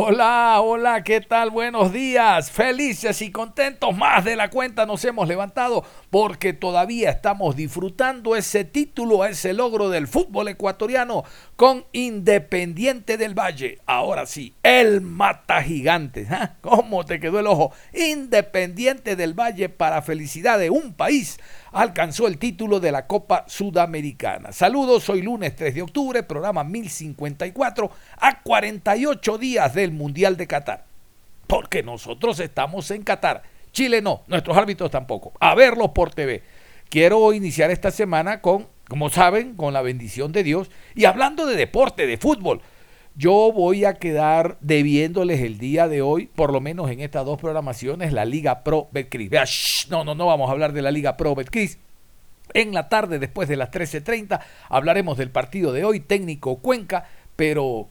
Hola, hola, ¿qué tal? Buenos días, felices y contentos, más de la cuenta nos hemos levantado porque todavía estamos disfrutando ese título, ese logro del fútbol ecuatoriano con Independiente del Valle. Ahora sí, el mata gigante. ¿ah? ¿Cómo te quedó el ojo? Independiente del Valle para felicidad de un país alcanzó el título de la Copa Sudamericana. Saludos, hoy lunes 3 de octubre, programa 1054, a 48 días del Mundial de Qatar. Porque nosotros estamos en Qatar. Chile no, nuestros árbitros tampoco. A verlos por TV. Quiero iniciar esta semana con, como saben, con la bendición de Dios y hablando de deporte, de fútbol. Yo voy a quedar debiéndoles el día de hoy, por lo menos en estas dos programaciones, la Liga Pro Betcris. no, no, no vamos a hablar de la Liga Pro Betcris. En la tarde, después de las 13.30, hablaremos del partido de hoy, técnico Cuenca, pero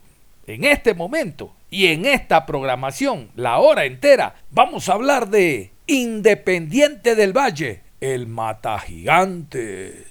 en este momento y en esta programación, la hora entera, vamos a hablar de Independiente del Valle, el Mata Gigante.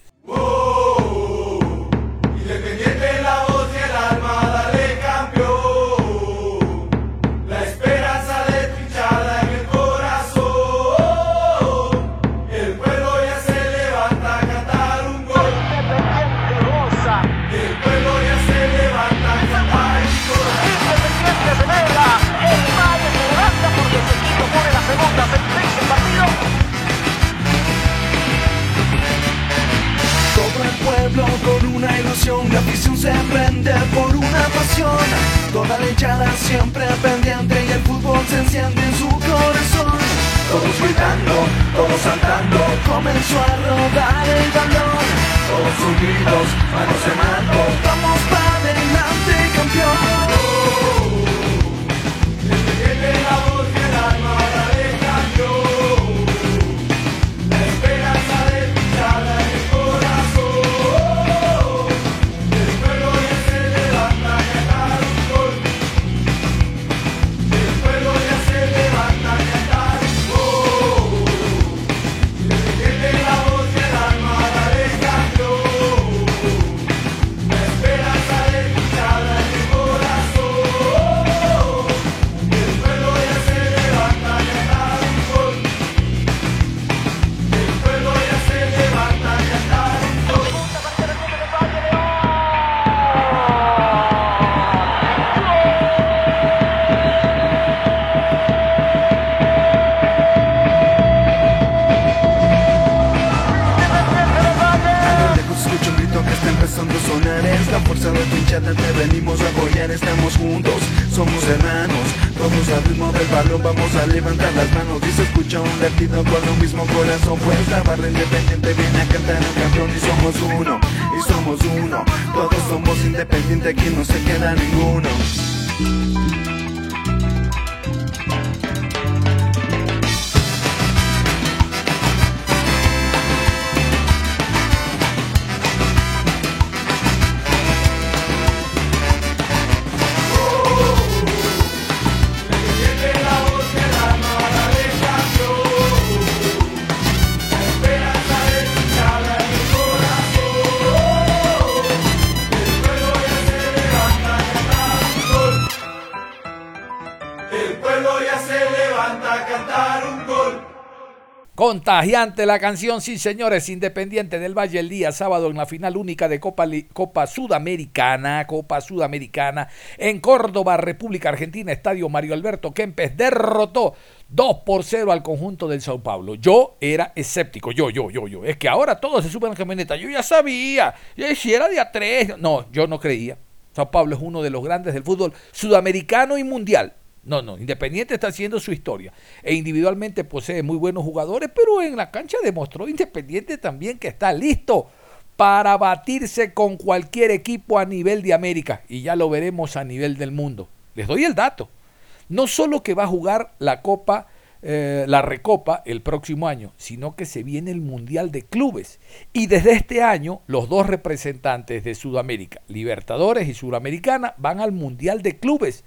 La afición se prende por una pasión. Toda la hinchada siempre pendiente y el fútbol se enciende en su corazón. Todos gritando, todos saltando, comenzó a rodar el balón. Todos unidos, manos en mano, vamos para adelante campeón. somos hermanos Todos al ritmo del balón vamos a levantar las manos. Y se escucha un latido con lo mismo corazón Pues la barra independiente viene a cantar un campeón Y somos uno, y somos uno. Todos somos independientes, aquí no se queda ninguno. Contagiante la canción, sí señores, Independiente del Valle el día sábado en la final única de Copa, Copa Sudamericana, Copa Sudamericana, en Córdoba, República Argentina, Estadio Mario Alberto Kempes derrotó 2 por 0 al conjunto del Sao Paulo. Yo era escéptico, yo, yo, yo, yo. Es que ahora todos se suben a la camioneta, yo ya sabía, si era día 3, no, yo no creía. Sao Paulo es uno de los grandes del fútbol sudamericano y mundial. No, no, Independiente está haciendo su historia. E individualmente posee muy buenos jugadores, pero en la cancha demostró Independiente también que está listo para batirse con cualquier equipo a nivel de América. Y ya lo veremos a nivel del mundo. Les doy el dato. No solo que va a jugar la Copa, eh, la Recopa el próximo año, sino que se viene el Mundial de Clubes. Y desde este año, los dos representantes de Sudamérica, Libertadores y Suramericana, van al Mundial de Clubes.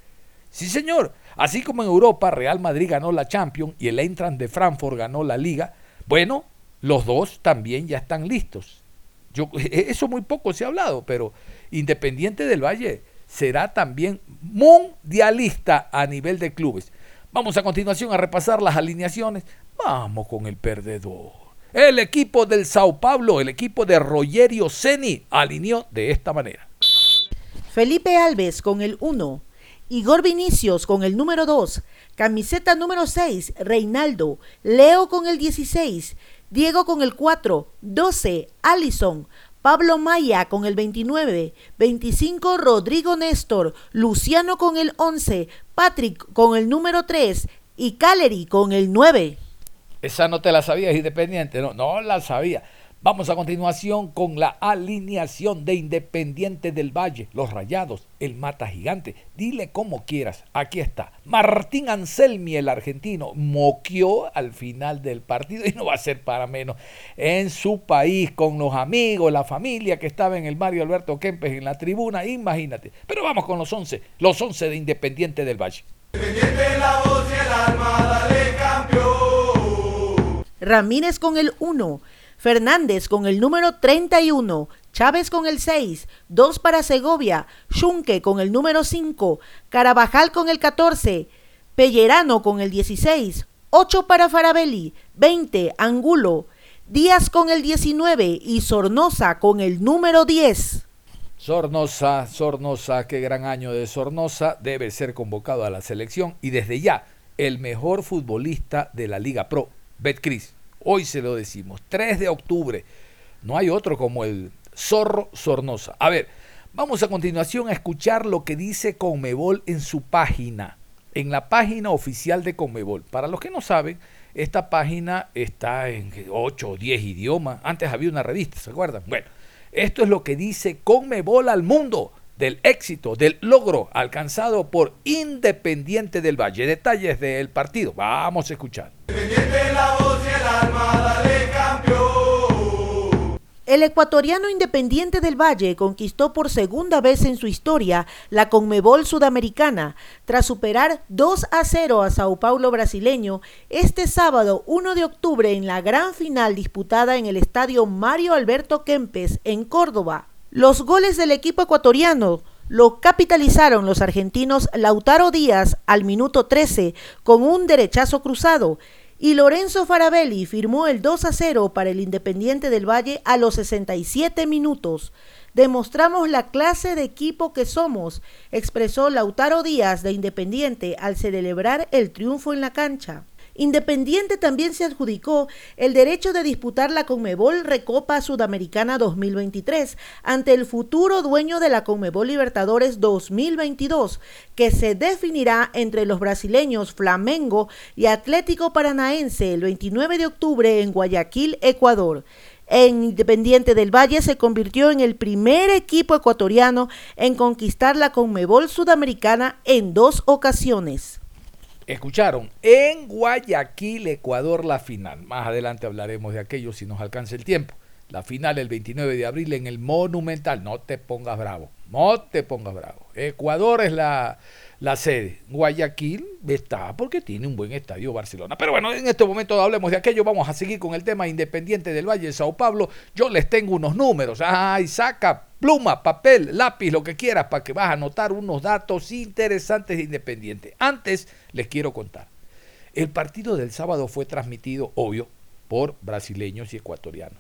Sí, señor. Así como en Europa Real Madrid ganó la Champions y el Eintracht de Frankfurt ganó la Liga, bueno, los dos también ya están listos. Yo, eso muy poco se ha hablado, pero Independiente del Valle será también mundialista a nivel de clubes. Vamos a continuación a repasar las alineaciones. Vamos con el perdedor. El equipo del Sao Paulo, el equipo de Rogerio Ceni, alineó de esta manera. Felipe Alves con el 1, Igor Vinicius con el número 2, camiseta número 6, Reinaldo, Leo con el 16, Diego con el 4, 12, Allison, Pablo Maya con el 29, 25 Rodrigo Néstor, Luciano con el 11, Patrick con el número 3 y Caleri con el 9. Esa no te la sabías, independiente, no, no la sabía. Vamos a continuación con la alineación de Independiente del Valle, los Rayados, el Mata Gigante. Dile como quieras, aquí está. Martín Anselmi, el argentino, moqueó al final del partido y no va a ser para menos. En su país, con los amigos, la familia que estaba en el Mario Alberto Kempes en la tribuna, imagínate. Pero vamos con los 11, los 11 de Independiente del Valle. Independiente la voz y el alma, campeón. Ramírez con el 1. Fernández con el número 31, Chávez con el 6, 2 para Segovia, Schunke con el número 5, Carabajal con el 14, Pellerano con el 16, 8 para Farabelli, 20 Angulo, Díaz con el 19 y Sornosa con el número 10. Sornosa, Sornosa, qué gran año de Sornosa, debe ser convocado a la selección y desde ya el mejor futbolista de la Liga Pro, Betcris. Hoy se lo decimos, 3 de octubre. No hay otro como el Zorro Sornosa. A ver, vamos a continuación a escuchar lo que dice Conmebol en su página, en la página oficial de Conmebol. Para los que no saben, esta página está en 8 o 10 idiomas. Antes había una revista, ¿se acuerdan? Bueno, esto es lo que dice Conmebol al mundo del éxito, del logro alcanzado por Independiente del Valle. Detalles del partido. Vamos a escuchar. El ecuatoriano Independiente del Valle conquistó por segunda vez en su historia la Conmebol Sudamericana tras superar 2 a 0 a Sao Paulo brasileño este sábado 1 de octubre en la gran final disputada en el estadio Mario Alberto Kempes en Córdoba. Los goles del equipo ecuatoriano lo capitalizaron los argentinos Lautaro Díaz al minuto 13 con un derechazo cruzado y Lorenzo Farabelli firmó el 2 a 0 para el Independiente del Valle a los 67 minutos. Demostramos la clase de equipo que somos, expresó Lautaro Díaz de Independiente al celebrar el triunfo en la cancha. Independiente también se adjudicó el derecho de disputar la Conmebol Recopa Sudamericana 2023 ante el futuro dueño de la Conmebol Libertadores 2022, que se definirá entre los brasileños Flamengo y Atlético Paranaense el 29 de octubre en Guayaquil, Ecuador en Independiente del Valle se convirtió en el primer equipo ecuatoriano en conquistar la Conmebol Sudamericana en dos ocasiones. Escucharon, en Guayaquil, Ecuador, la final. Más adelante hablaremos de aquello si nos alcanza el tiempo. La final el 29 de abril en el Monumental. No te pongas bravo, no te pongas bravo. Ecuador es la, la sede. Guayaquil está porque tiene un buen estadio Barcelona. Pero bueno, en este momento hablemos de aquello. Vamos a seguir con el tema independiente del Valle de Sao Paulo. Yo les tengo unos números. Ay, saca pluma, papel, lápiz, lo que quieras para que vas a anotar unos datos interesantes de Independiente. Antes les quiero contar. El partido del sábado fue transmitido, obvio, por brasileños y ecuatorianos,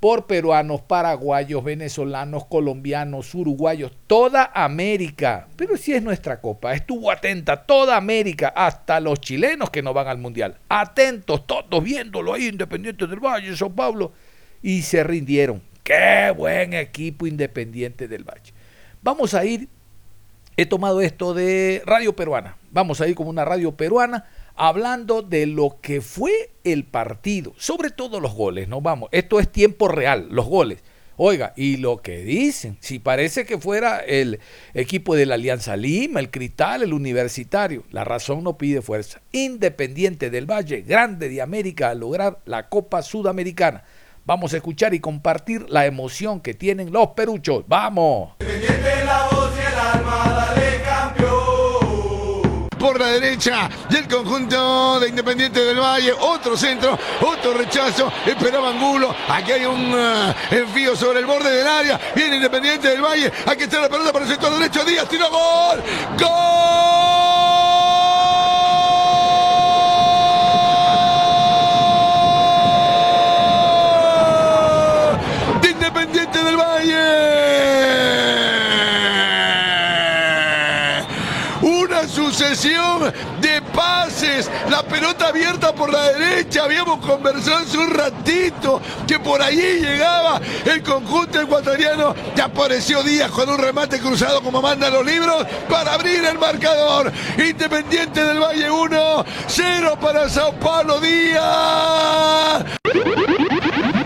por peruanos, paraguayos, venezolanos, colombianos, uruguayos, toda América. Pero si es nuestra copa, estuvo atenta toda América, hasta los chilenos que no van al Mundial. Atentos, todos viéndolo ahí, Independiente del Valle, Sao Paulo, y se rindieron. Qué buen equipo Independiente del Valle. Vamos a ir, he tomado esto de Radio Peruana, vamos a ir como una radio peruana hablando de lo que fue el partido, sobre todo los goles, ¿no? Vamos, esto es tiempo real, los goles. Oiga, y lo que dicen, si parece que fuera el equipo de la Alianza Lima, el Cristal, el Universitario, la razón no pide fuerza. Independiente del Valle, grande de América, a lograr la Copa Sudamericana. Vamos a escuchar y compartir la emoción que tienen los peruchos. ¡Vamos! la voz y el alma, por la derecha del conjunto de Independiente del Valle. Otro centro, otro rechazo. Esperaba Angulo. Aquí hay un uh, envío sobre el borde del área. Viene Independiente del Valle. Aquí está la pelota para el sector derecho. Díaz tiró gol. ¡Gol! De pases, la pelota abierta por la derecha, habíamos conversado hace un ratito que por allí llegaba el conjunto ecuatoriano, ya apareció Díaz con un remate cruzado como mandan los libros para abrir el marcador. Independiente del Valle 1, 0 para Sao Paulo Díaz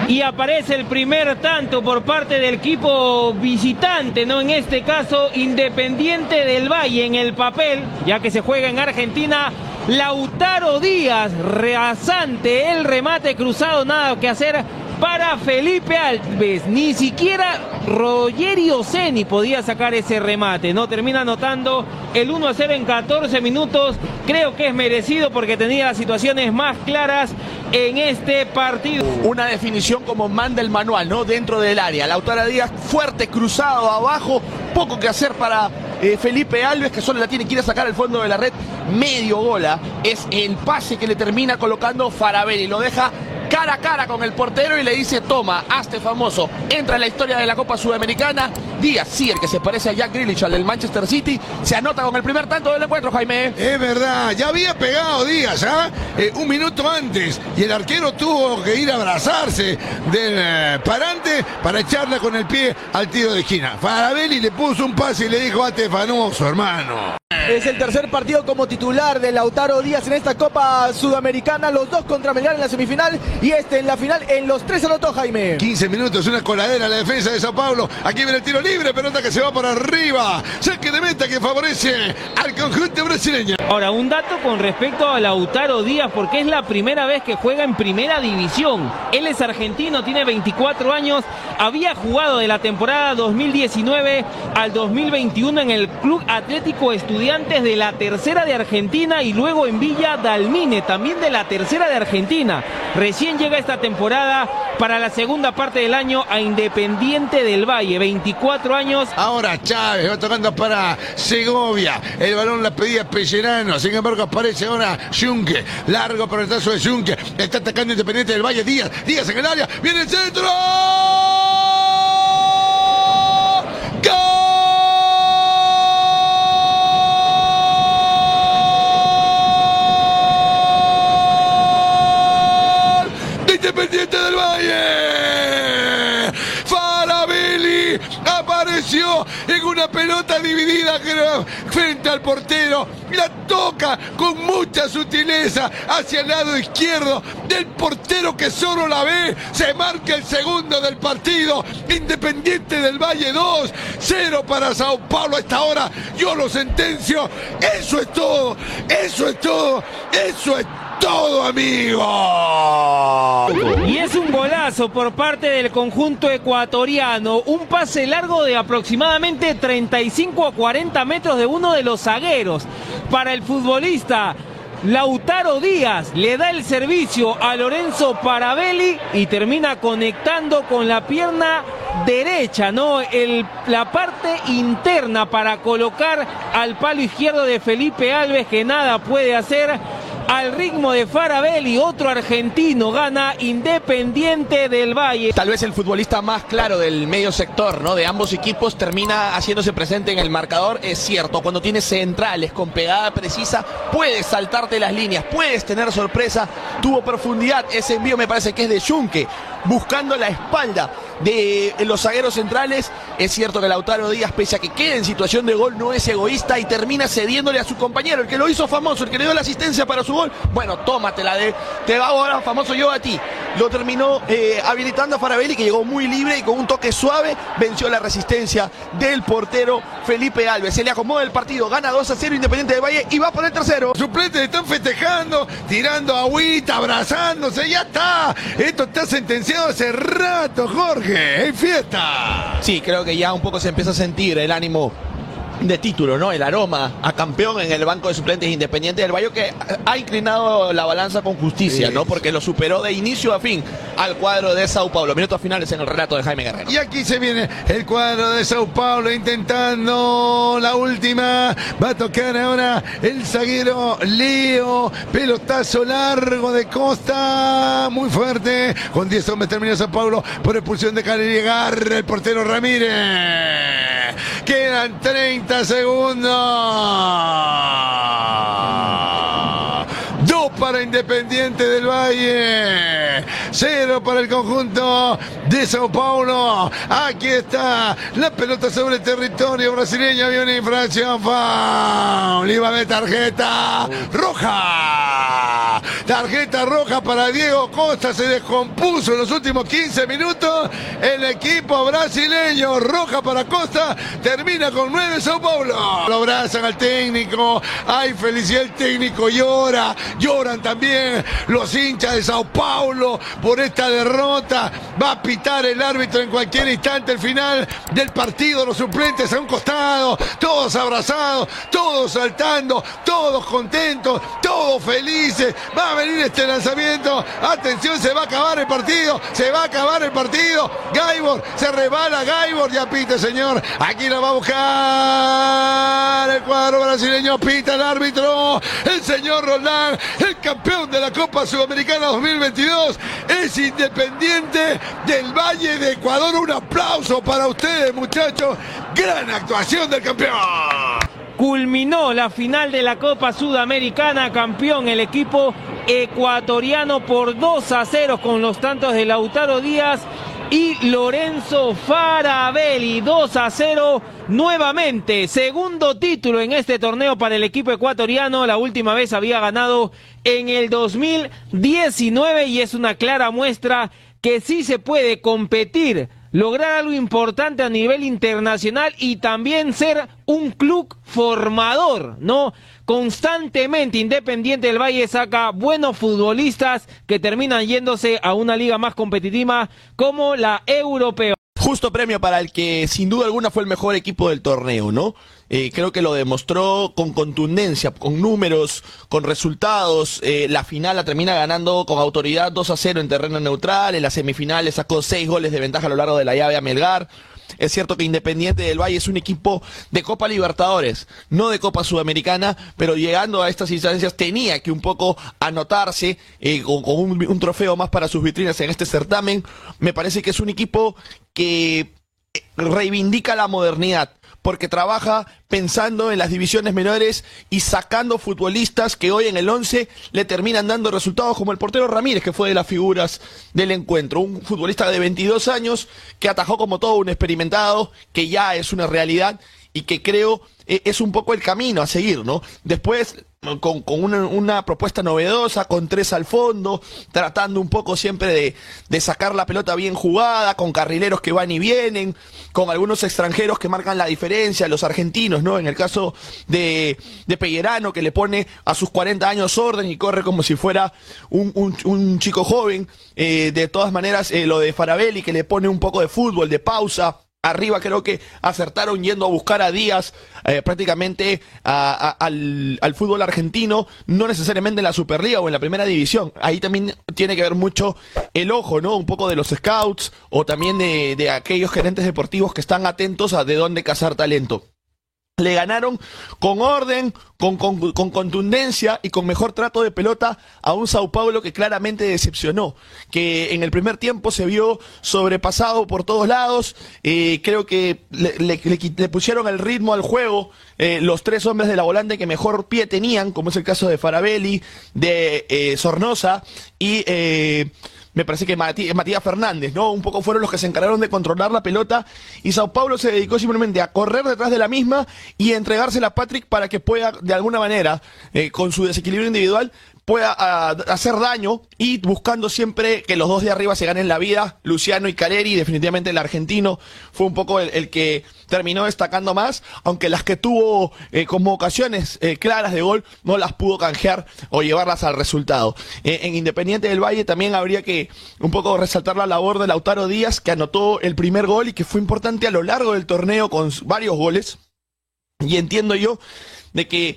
y aparece el primer tanto por parte del equipo visitante, ¿no? En este caso, Independiente del Valle en el papel, ya que se juega en Argentina. Lautaro Díaz, reasante el remate cruzado, nada que hacer para Felipe Alves. Ni siquiera Rogerio Ceni podía sacar ese remate. No termina anotando el 1 a 0 en 14 minutos. Creo que es merecido porque tenía las situaciones más claras en este partido. Una definición como manda el manual, ¿no? Dentro del área. Lautaro Díaz fuerte, cruzado abajo. Poco que hacer para eh, Felipe Alves, que solo la tiene que ir a sacar al fondo de la red. Medio gola. Es el pase que le termina colocando Farabelli. Lo deja cara a cara con el portero y le dice, toma, hazte famoso. Entra en la historia de la Copa Sudamericana. Díaz, sí, el que se parece a Jack Grealish, al del Manchester City, se anota con el primer tanto del encuentro, Jaime. Es verdad, ya había pegado Díaz, ¿ah? Eh, un minuto antes. Y el arquero tuvo que ir a abrazarse del eh, parante para echarla con el pie al tiro de esquina. Farabelli le puso un pase y le dijo, hazte famoso, hermano. Es el tercer partido como titular de Lautaro Díaz en esta Copa Sudamericana. Los dos contra Melgar en la semifinal y este en la final. En los tres anotó Jaime. 15 minutos, una coladera la defensa de Sao Paulo. Aquí viene el tiro libre, pelota que se va por arriba. Saque de meta que favorece al conjunto Ahora, un dato con respecto a Lautaro Díaz, porque es la primera vez que juega en primera división. Él es argentino, tiene 24 años. Había jugado de la temporada 2019 al 2021 en el Club Atlético Estudiante antes de la tercera de Argentina y luego en Villa Dalmine, también de la tercera de Argentina. Recién llega esta temporada para la segunda parte del año a Independiente del Valle, 24 años. Ahora Chávez va tocando para Segovia. El balón la pedía Pellerano. Sin embargo, aparece ahora Junque. Largo por el trazo de Junque. Está atacando Independiente del Valle. Díaz. Díaz en el área. Viene el centro. Independiente del Valle. En una pelota dividida frente al portero. La toca con mucha sutileza hacia el lado izquierdo del portero que solo la ve. Se marca el segundo del partido. Independiente del Valle 2, 0 para Sao Paulo a esta hora. Yo lo sentencio. Eso es todo. Eso es todo. Eso es todo todo, amigo. Y es un golazo por parte del conjunto ecuatoriano. Un pase largo de aproximadamente 35 a 40 metros de uno de los zagueros. Para el futbolista Lautaro Díaz le da el servicio a Lorenzo Parabelli y termina conectando con la pierna derecha, ¿no? El, la parte interna para colocar al palo izquierdo de Felipe Alves que nada puede hacer al ritmo de Farabelli, otro argentino gana Independiente del Valle. Tal vez el futbolista más claro del medio sector, ¿no? De ambos equipos termina haciéndose presente en el marcador. Es cierto, cuando tienes centrales con pegada precisa, puedes saltarte las líneas, puedes tener sorpresa. Tuvo profundidad. Ese envío me parece que es de Junque, buscando la espalda de los zagueros centrales. Es cierto que Lautaro Díaz, pese a que quede en situación de gol, no es egoísta y termina cediéndole a su compañero, el que lo hizo famoso, el que le dio la asistencia para su gol. Bueno, tómatela de. Te va ahora famoso yo a ti. Lo terminó eh, habilitando a Farabelli, que llegó muy libre y con un toque suave venció la resistencia del portero Felipe Alves. Se le acomoda el partido, gana 2 a 0 Independiente de Valle y va por el tercero. Suplentes están festejando, tirando agüita, abrazándose, ya está. Esto está sentenciado hace rato, Jorge. ¡Hay fiesta! Sí, creo que ya un poco se empieza a sentir el ánimo de título, ¿no? El aroma a campeón en el banco de suplentes independiente del Valle que ha inclinado la balanza con justicia, ¿no? Porque lo superó de inicio a fin al cuadro de Sao Paulo. Minutos finales en el relato de Jaime Guerrero. Y aquí se viene el cuadro de Sao Paulo intentando la última. Va a tocar ahora el zaguero Leo. Pelotazo largo de Costa. Muy fuerte. Con 10 hombres termina Sao Paulo por expulsión de Cali. Llegar el portero Ramírez. Quedan 30 segundos. Independiente del Valle. Cero para el conjunto de Sao Paulo. Aquí está la pelota sobre territorio brasileño. Había una infracción. Foul. Iba de tarjeta roja. Tarjeta roja para Diego Costa. Se descompuso en los últimos 15 minutos. El equipo brasileño. Roja para Costa. Termina con 9 Sao Paulo. Lo abrazan al técnico. Hay felicidad. El técnico llora. Lloran también los hinchas de Sao Paulo por esta derrota. Va a pitar el árbitro en cualquier instante el final del partido. Los suplentes a un costado. Todos abrazados. Todos saltando. Todos contentos. Todos felices. Va a venir este lanzamiento. Atención, se va a acabar el partido. Se va a acabar el partido. Gaibor se rebala. Gaibor ya pita, señor. Aquí la va a buscar el cuadro brasileño. Pita el árbitro. El señor Roland, el campeón de la Copa Sudamericana 2022, es independiente del Valle de Ecuador. Un aplauso para ustedes, muchachos. Gran actuación del campeón. Culminó la final de la Copa Sudamericana, campeón el equipo ecuatoriano por 2 a 0 con los tantos de Lautaro Díaz y Lorenzo Farabelli. 2 a 0 nuevamente. Segundo título en este torneo para el equipo ecuatoriano. La última vez había ganado en el 2019 y es una clara muestra que sí se puede competir, lograr algo importante a nivel internacional y también ser un club formador, ¿no? Constantemente Independiente del Valle saca buenos futbolistas que terminan yéndose a una liga más competitiva como la europea. Justo premio para el que sin duda alguna fue el mejor equipo del torneo, ¿no? Eh, creo que lo demostró con contundencia, con números, con resultados. Eh, la final la termina ganando con autoridad 2 a 0 en terreno neutral. En las semifinales sacó 6 goles de ventaja a lo largo de la llave a Melgar. Es cierto que Independiente del Valle es un equipo de Copa Libertadores, no de Copa Sudamericana, pero llegando a estas instancias tenía que un poco anotarse eh, con, un trofeo más para sus vitrinas en este certamen. Me parece que es un equipo que eh, reivindica la modernidad porque trabaja pensando en las divisiones menores y sacando futbolistas que hoy en el 11 le terminan dando resultados como el portero Ramírez, que fue de las figuras del encuentro. Un futbolista de 22 años que atajó como todo un experimentado, que ya es una realidad y que creo eh, es un poco el camino a seguir, ¿no? Después con, con una, una, propuesta novedosa, con tres al fondo, tratando un poco siempre de, de, sacar la pelota bien jugada, con carrileros que van y vienen, con algunos extranjeros que marcan la diferencia, los argentinos, ¿no? En el caso de, de Pellerano, que le pone a sus 40 años orden y corre como si fuera un, un, un chico joven. Eh, de todas maneras, eh, lo de Farabelli, que le pone un poco de fútbol, de pausa, Arriba creo que acertaron yendo a buscar a Díaz eh, prácticamente al, fútbol argentino, no necesariamente en la Superliga o en la primera división. Ahí también tiene que ver mucho el ojo, ¿no? Un poco de los scouts o también de, de aquellos gerentes deportivos que están atentos a de dónde cazar talento. Le ganaron con orden, con, con, con, contundencia y con mejor trato de pelota a un Sao Paulo que claramente decepcionó, que en el primer tiempo se vio sobrepasado por todos lados, eh, creo que le, pusieron el ritmo al juego eh, los tres hombres de la volante que mejor pie tenían, como es el caso de Farabelli, de eh, Sornosa y... Me parece que Matías Fernández, ¿no? Un poco fueron los que se encargaron de controlar la pelota y Sao Paulo se dedicó simplemente a correr detrás de la misma y entregársela a Patrick para que pueda, de alguna manera, eh, con su desequilibrio individual, pueda hacer daño y buscando siempre que los dos de arriba se ganen la vida, Luciano y Caleri, definitivamente el argentino fue un poco el, que terminó destacando más, aunque las que tuvo eh, como ocasiones eh, claras de gol no las pudo canjear o llevarlas al resultado. Eh, en Independiente del Valle también habría que un poco resaltar la labor de Lautaro Díaz, que anotó el primer gol y que fue importante a lo largo del torneo con varios goles. Y entiendo yo de que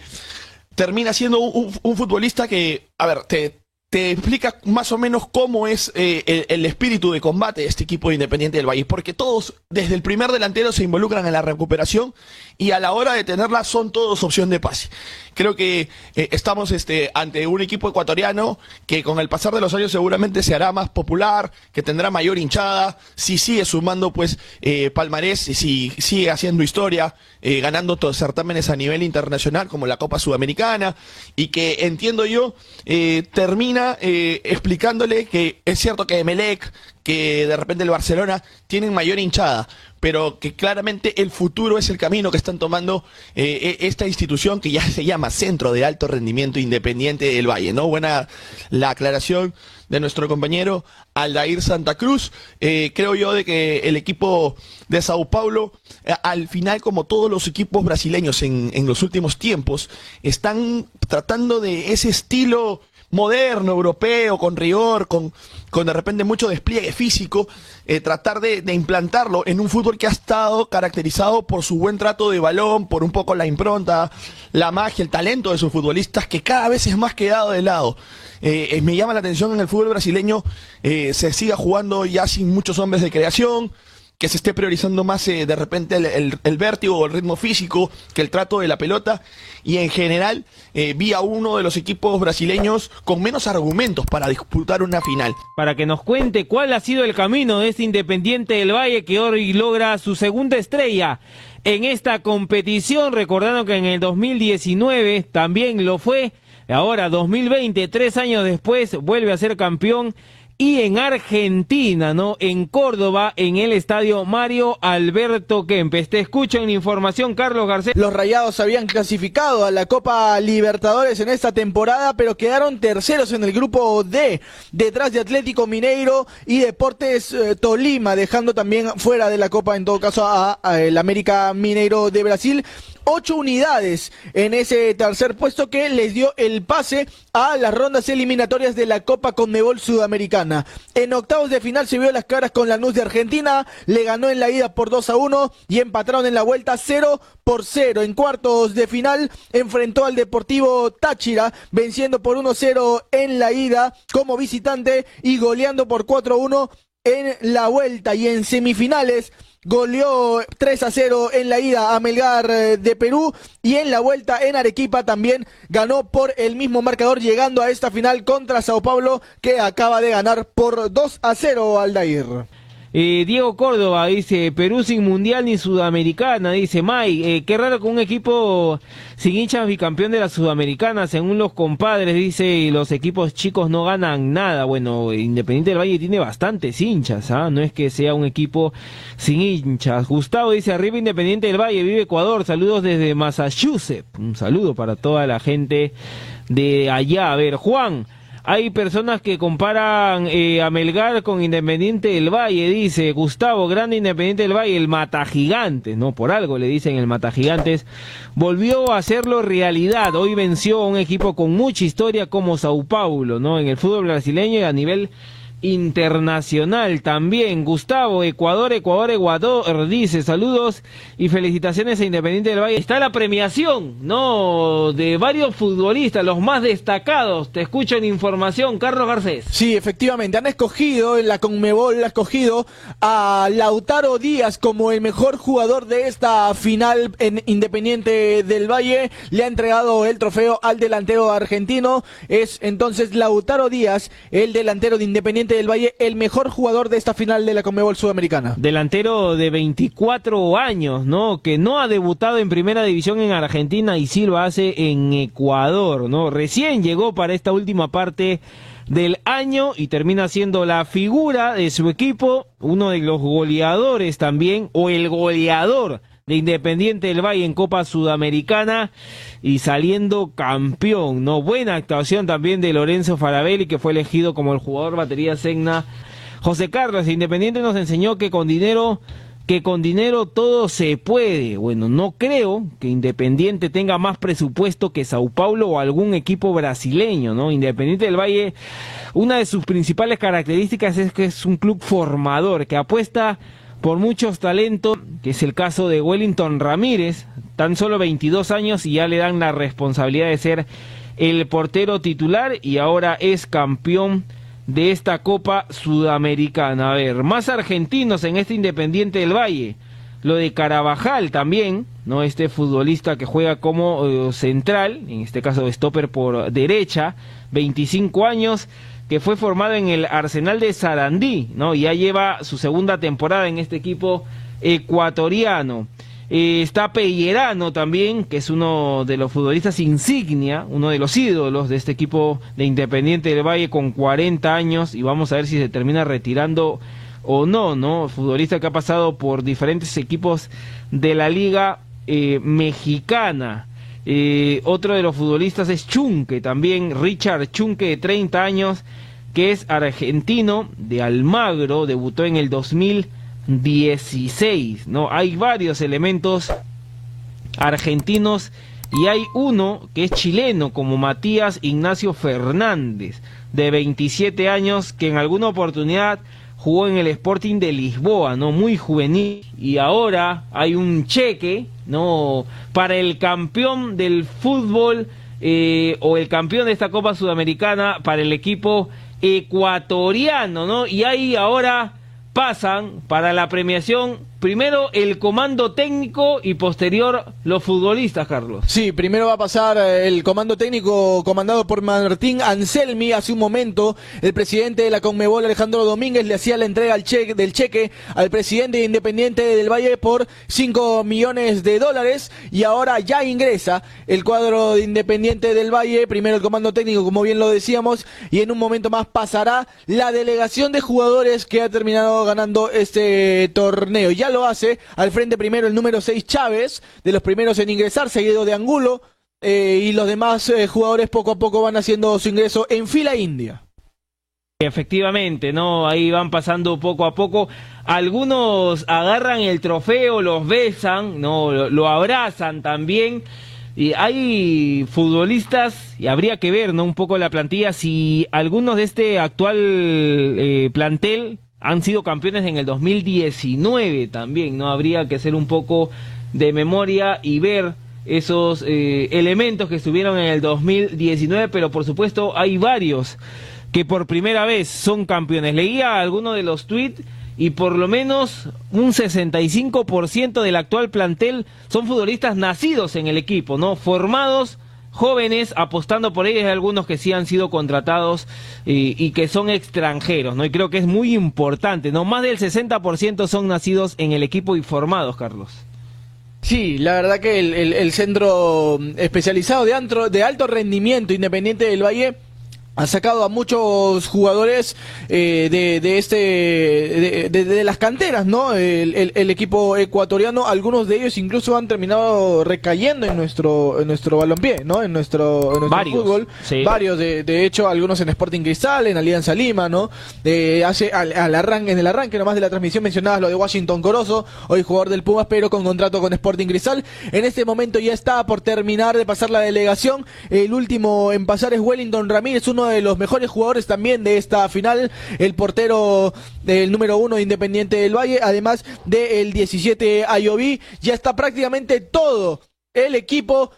termina siendo un, futbolista que, a ver, te, te explica más o menos cómo es eh, el, espíritu de combate de este equipo de Independiente del Valle, porque todos, desde el primer delantero, se involucran en la recuperación y a la hora de tenerla son todos opción de pase. Creo que eh, estamos este, ante un equipo ecuatoriano que con el pasar de los años seguramente se hará más popular, que tendrá mayor hinchada, si sigue sumando pues eh, palmarés, si sigue haciendo historia, eh, ganando todos certámenes a nivel internacional como la Copa Sudamericana y que entiendo yo termina explicándole que es cierto que Emelec, que de repente el Barcelona tienen mayor hinchada, pero que claramente el futuro es el camino que están tomando eh, e, esta institución que ya se llama Centro de Alto Rendimiento Independiente del Valle, ¿no? Buena la aclaración de nuestro compañero Aldair Santa Cruz. Eh, creo yo de que el equipo de Sao Paulo, eh, al final, como todos los equipos brasileños en, en los últimos tiempos, están tratando de ese estilo moderno, europeo, con rigor, con, con de repente mucho despliegue físico, eh, tratar de, implantarlo en un fútbol que ha estado caracterizado por su buen trato de balón, por un poco la impronta, la magia, el talento de sus futbolistas, que cada vez es más quedado de lado. Eh, eh, me llama la atención en el fútbol brasileño se siga jugando ya sin muchos hombres de creación, que se esté priorizando más eh, de repente el, vértigo o el ritmo físico que el trato de la pelota. Y en general eh, vi a uno de los equipos brasileños con menos argumentos para disputar una final. Para que nos cuente cuál ha sido el camino de este Independiente del Valle que hoy logra su segunda estrella en esta competición, recordando que en el 2019 también lo fue, ahora 2020, tres años después, vuelve a ser campeón y en Argentina, ¿no? En Córdoba, en el estadio Mario Alberto Kempes. Te escucho en información, Carlos García. Los Rayados habían clasificado a la Copa Libertadores en esta temporada, pero quedaron terceros en el grupo D, detrás de Atlético Mineiro y Deportes eh, Tolima, dejando también fuera de la Copa, en todo caso, a, el América Mineiro de Brasil ocho unidades en ese tercer puesto que les dio el pase a las rondas eliminatorias de la Copa Conmebol Sudamericana. En octavos de final se vio las caras con la Lanús de Argentina, le ganó en la ida por 2 a 1 y empataron en la vuelta 0 por 0. En cuartos de final enfrentó al Deportivo Táchira, venciendo por 1-0 en la ida como visitante y goleando por 4-1 en la vuelta y en semifinales goleó 3 a 0 en la ida a Melgar eh, de Perú y en la vuelta en Arequipa también ganó por el mismo marcador llegando a esta final contra Sao Paulo que acaba de ganar por 2 a 0 Aldair. Eh, Diego Córdoba dice, Perú sin mundial ni sudamericana, dice May, eh, qué raro con un equipo sin hinchas bicampeón de la sudamericana, según los compadres, dice, los equipos chicos no ganan nada. Bueno, Independiente del Valle tiene bastantes hinchas, ¿ah? no es que sea un equipo sin hinchas. Gustavo dice, arriba Independiente del Valle, vive Ecuador, saludos desde Massachusetts. Un saludo para toda la gente de allá. A ver, Juan. Hay personas que comparan eh, a Melgar con Independiente del Valle, dice Gustavo, grande Independiente del Valle, el Mata Gigantes, no por algo le dicen el Mata Gigantes, volvió a hacerlo realidad. Hoy venció a un equipo con mucha historia como Sao Paulo, ¿no? En el fútbol brasileño y a nivel internacional también. Gustavo, Ecuador, Ecuador, Ecuador, dice saludos y felicitaciones a Independiente del Valle. Está la premiación, ¿no? De varios futbolistas, los más destacados. Te escucho en información, Carlos Garcés. Sí, efectivamente, han escogido, en la Conmebol ha escogido a Lautaro Díaz como el mejor jugador de esta final en Independiente del Valle. Le ha entregado el trofeo al delantero argentino. Es entonces Lautaro Díaz, el delantero de Independiente del Valle, el mejor jugador de esta final de la Conmebol Sudamericana. Delantero de 24 años, ¿no? Que no ha debutado en primera división en Argentina y sí lo hace en Ecuador, ¿no? Recién llegó para esta última parte del año y termina siendo la figura de su equipo, uno de los goleadores también, o el goleador de Independiente del Valle en Copa Sudamericana y saliendo campeón, ¿no? Buena actuación también de Lorenzo Farabelli, que fue elegido como el jugador batería Segna. José Carlos, Independiente nos enseñó que con dinero que con dinero todo se puede. Bueno, no creo que Independiente tenga más presupuesto que Sao Paulo o algún equipo brasileño, ¿no? Independiente del Valle, una de sus principales características es que es un club formador, que apuesta por muchos talentos, que es el caso de Wellington Ramírez, tan solo 22 años y ya le dan la responsabilidad de ser el portero titular y ahora es campeón de esta Copa Sudamericana. A ver, más argentinos en este Independiente del Valle. Lo de Carabajal también, ¿no? Este futbolista que juega como eh, central, en este caso stopper por derecha, 25 años que fue formado en el Arsenal de Sarandí, ¿no? Ya lleva su segunda temporada en este equipo ecuatoriano. Eh, está Pellerano también, que es uno de los futbolistas insignia, uno de los ídolos de este equipo de Independiente del Valle con 40 años y vamos a ver si se termina retirando o no, ¿no? Futbolista que ha pasado por diferentes equipos de la liga eh, mexicana. Otro de los futbolistas es Chunque, también Richard Chunque, de 30 años, que es argentino de Almagro, debutó en el 2016. ¿no? Hay varios elementos argentinos y hay uno que es chileno, como Matías Ignacio Fernández, de 27 años, que en alguna oportunidad jugó en el Sporting de Lisboa, ¿no? Muy juvenil. Y ahora hay un cheque, ¿no? Para el campeón del fútbol eh, o el campeón de esta Copa Sudamericana para el equipo ecuatoriano, ¿no? Y ahí ahora pasan para la premiación primero el comando técnico y posterior los futbolistas, Carlos. Sí, primero va a pasar eh, el comando técnico comandado por Martín Anselmi. Hace un momento, el presidente de la Conmebol, Alejandro Domínguez, le hacía la entrega del cheque al presidente Independiente del Valle por 5 millones de dólares. Y ahora ya ingresa el cuadro de Independiente del Valle. Primero el comando técnico, como bien lo decíamos. Y en un momento más pasará la delegación de jugadores que ha terminado ganando este torneo. Ya hace. Al frente primero el número 6 Chávez, de los primeros en ingresar, seguido de Angulo. Eh, y los demás eh, jugadores poco a poco van haciendo su ingreso en fila india. Efectivamente, ¿no? Ahí van pasando poco a poco. Algunos agarran el trofeo, los besan, ¿no? Lo, abrazan también. Y hay futbolistas, y habría que ver, ¿no? Un poco la plantilla, si algunos de este actual eh, plantel han sido campeones en el 2019 también, ¿no? Habría que hacer un poco de memoria y ver esos eh, elementos que estuvieron en el 2019, pero por supuesto hay varios que por primera vez son campeones. Leía alguno de los tweets y por lo menos un 65% del actual plantel son futbolistas nacidos en el equipo, ¿no? Formados jóvenes apostando por ellos, hay algunos que sí han sido contratados y, que son extranjeros, ¿no? Y creo que es muy importante, ¿no? Más del 60% son nacidos en el equipo y formados, Carlos. Sí, la verdad que el, centro especializado de, de alto rendimiento independiente del Valle ha sacado a muchos jugadores eh, de, de, este de, las canteras, ¿no? El, el, equipo ecuatoriano, algunos de ellos incluso han terminado recayendo en nuestro en nuestro balompié, ¿no? En nuestro, en nuestro fútbol. Varios, de, de, hecho, algunos en Sporting Cristal, en Alianza Lima, ¿no? hace al, arranque, en el arranque nomás de la transmisión mencionabas lo de Washington Corozo, hoy jugador del Pumas, pero con contrato con Sporting Cristal. En este momento ya está por terminar de pasar la delegación. El último en pasar es Wellington Ramírez, uno de los mejores jugadores también de esta final, el portero del número uno de Independiente del Valle, además del 17 Ayoví, ya está prácticamente todo el equipo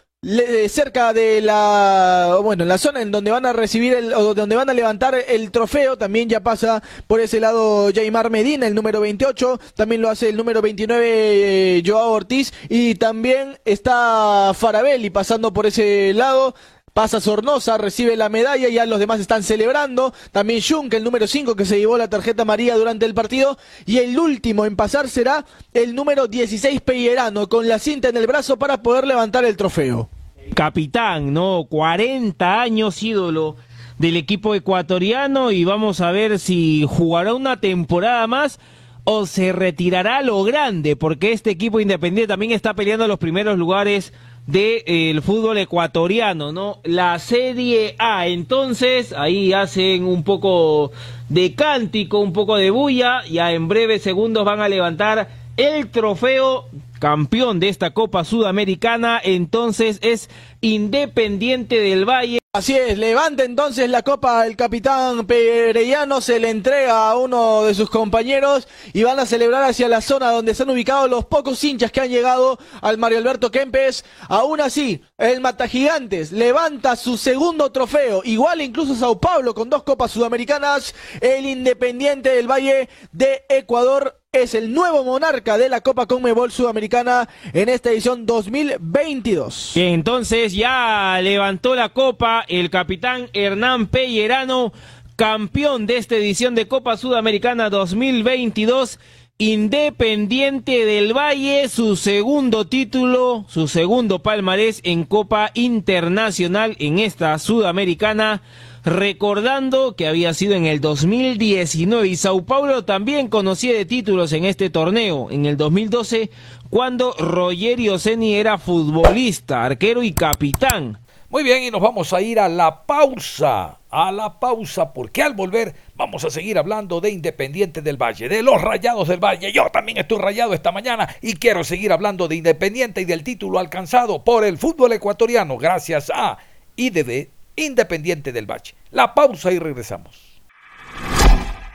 cerca de la bueno en la zona en donde van a recibir el, o donde van a levantar el trofeo. También ya pasa por ese lado Jaimar Medina el número 28 también lo hace el número 29 eh, Joao Ortiz. Y también está Farabelli pasando por ese lado Pasa Sornosa, recibe la medalla, ya los demás están celebrando. También Jung, el número 5 que se llevó la tarjeta María durante el partido. Y el último en pasar será el número 16 Pellerano, con la cinta en el brazo para poder levantar el trofeo. Capitán, ¿no? 40 años ídolo del equipo ecuatoriano y vamos a ver si jugará una temporada más o se retirará a lo grande, porque este equipo independiente también está peleando los primeros lugares del eh, fútbol ecuatoriano, ¿no? La Serie A, entonces ahí hacen un poco de cántico, un poco de bulla, ya en breves segundos van a levantar el trofeo campeón de esta Copa Sudamericana, entonces es Independiente del Valle. Así es, levanta entonces la copa el capitán Perellano, se le entrega a uno de sus compañeros y van a celebrar hacia la zona donde están ubicados los pocos hinchas que han llegado al Mario Alberto Kempes. Aún así, el Mata Gigantes levanta su segundo trofeo, igual incluso Sao Paulo con dos copas sudamericanas, el Independiente del Valle de Ecuador es el nuevo monarca de la Copa Conmebol Sudamericana en esta edición 2022. Entonces ya levantó la copa el capitán Hernán Pellerano, campeón de esta edición de Copa Sudamericana 2022. Independiente del Valle, su segundo título, su segundo palmarés en Copa Internacional en esta Sudamericana recordando que había sido en el 2019 y Sao Paulo también conocía de títulos en este torneo, en el 2012, cuando Rogerio Ceni era futbolista, arquero y capitán. Muy bien, y nos vamos a ir a la pausa, a la pausa, porque al volver vamos a seguir hablando de Independiente del Valle, de los Rayados del Valle. Yo también estoy rayado esta mañana y quiero seguir hablando de Independiente y del título alcanzado por el fútbol ecuatoriano gracias a IDB Independiente del Valle. La pausa y regresamos.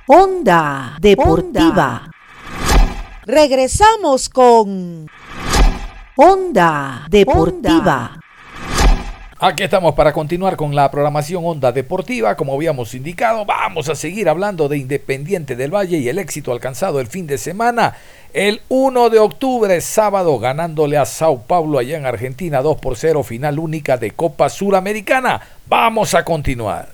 Onda Deportiva. Regresamos con Onda Deportiva. Aquí estamos para continuar con la programación Onda Deportiva. Como habíamos indicado, vamos a seguir hablando de Independiente del Valle y el éxito alcanzado el fin de semana. El 1 de octubre, sábado, ganándole a Sao Paulo allá en Argentina 2 por 0, final única de Copa Suramericana. Vamos a continuar.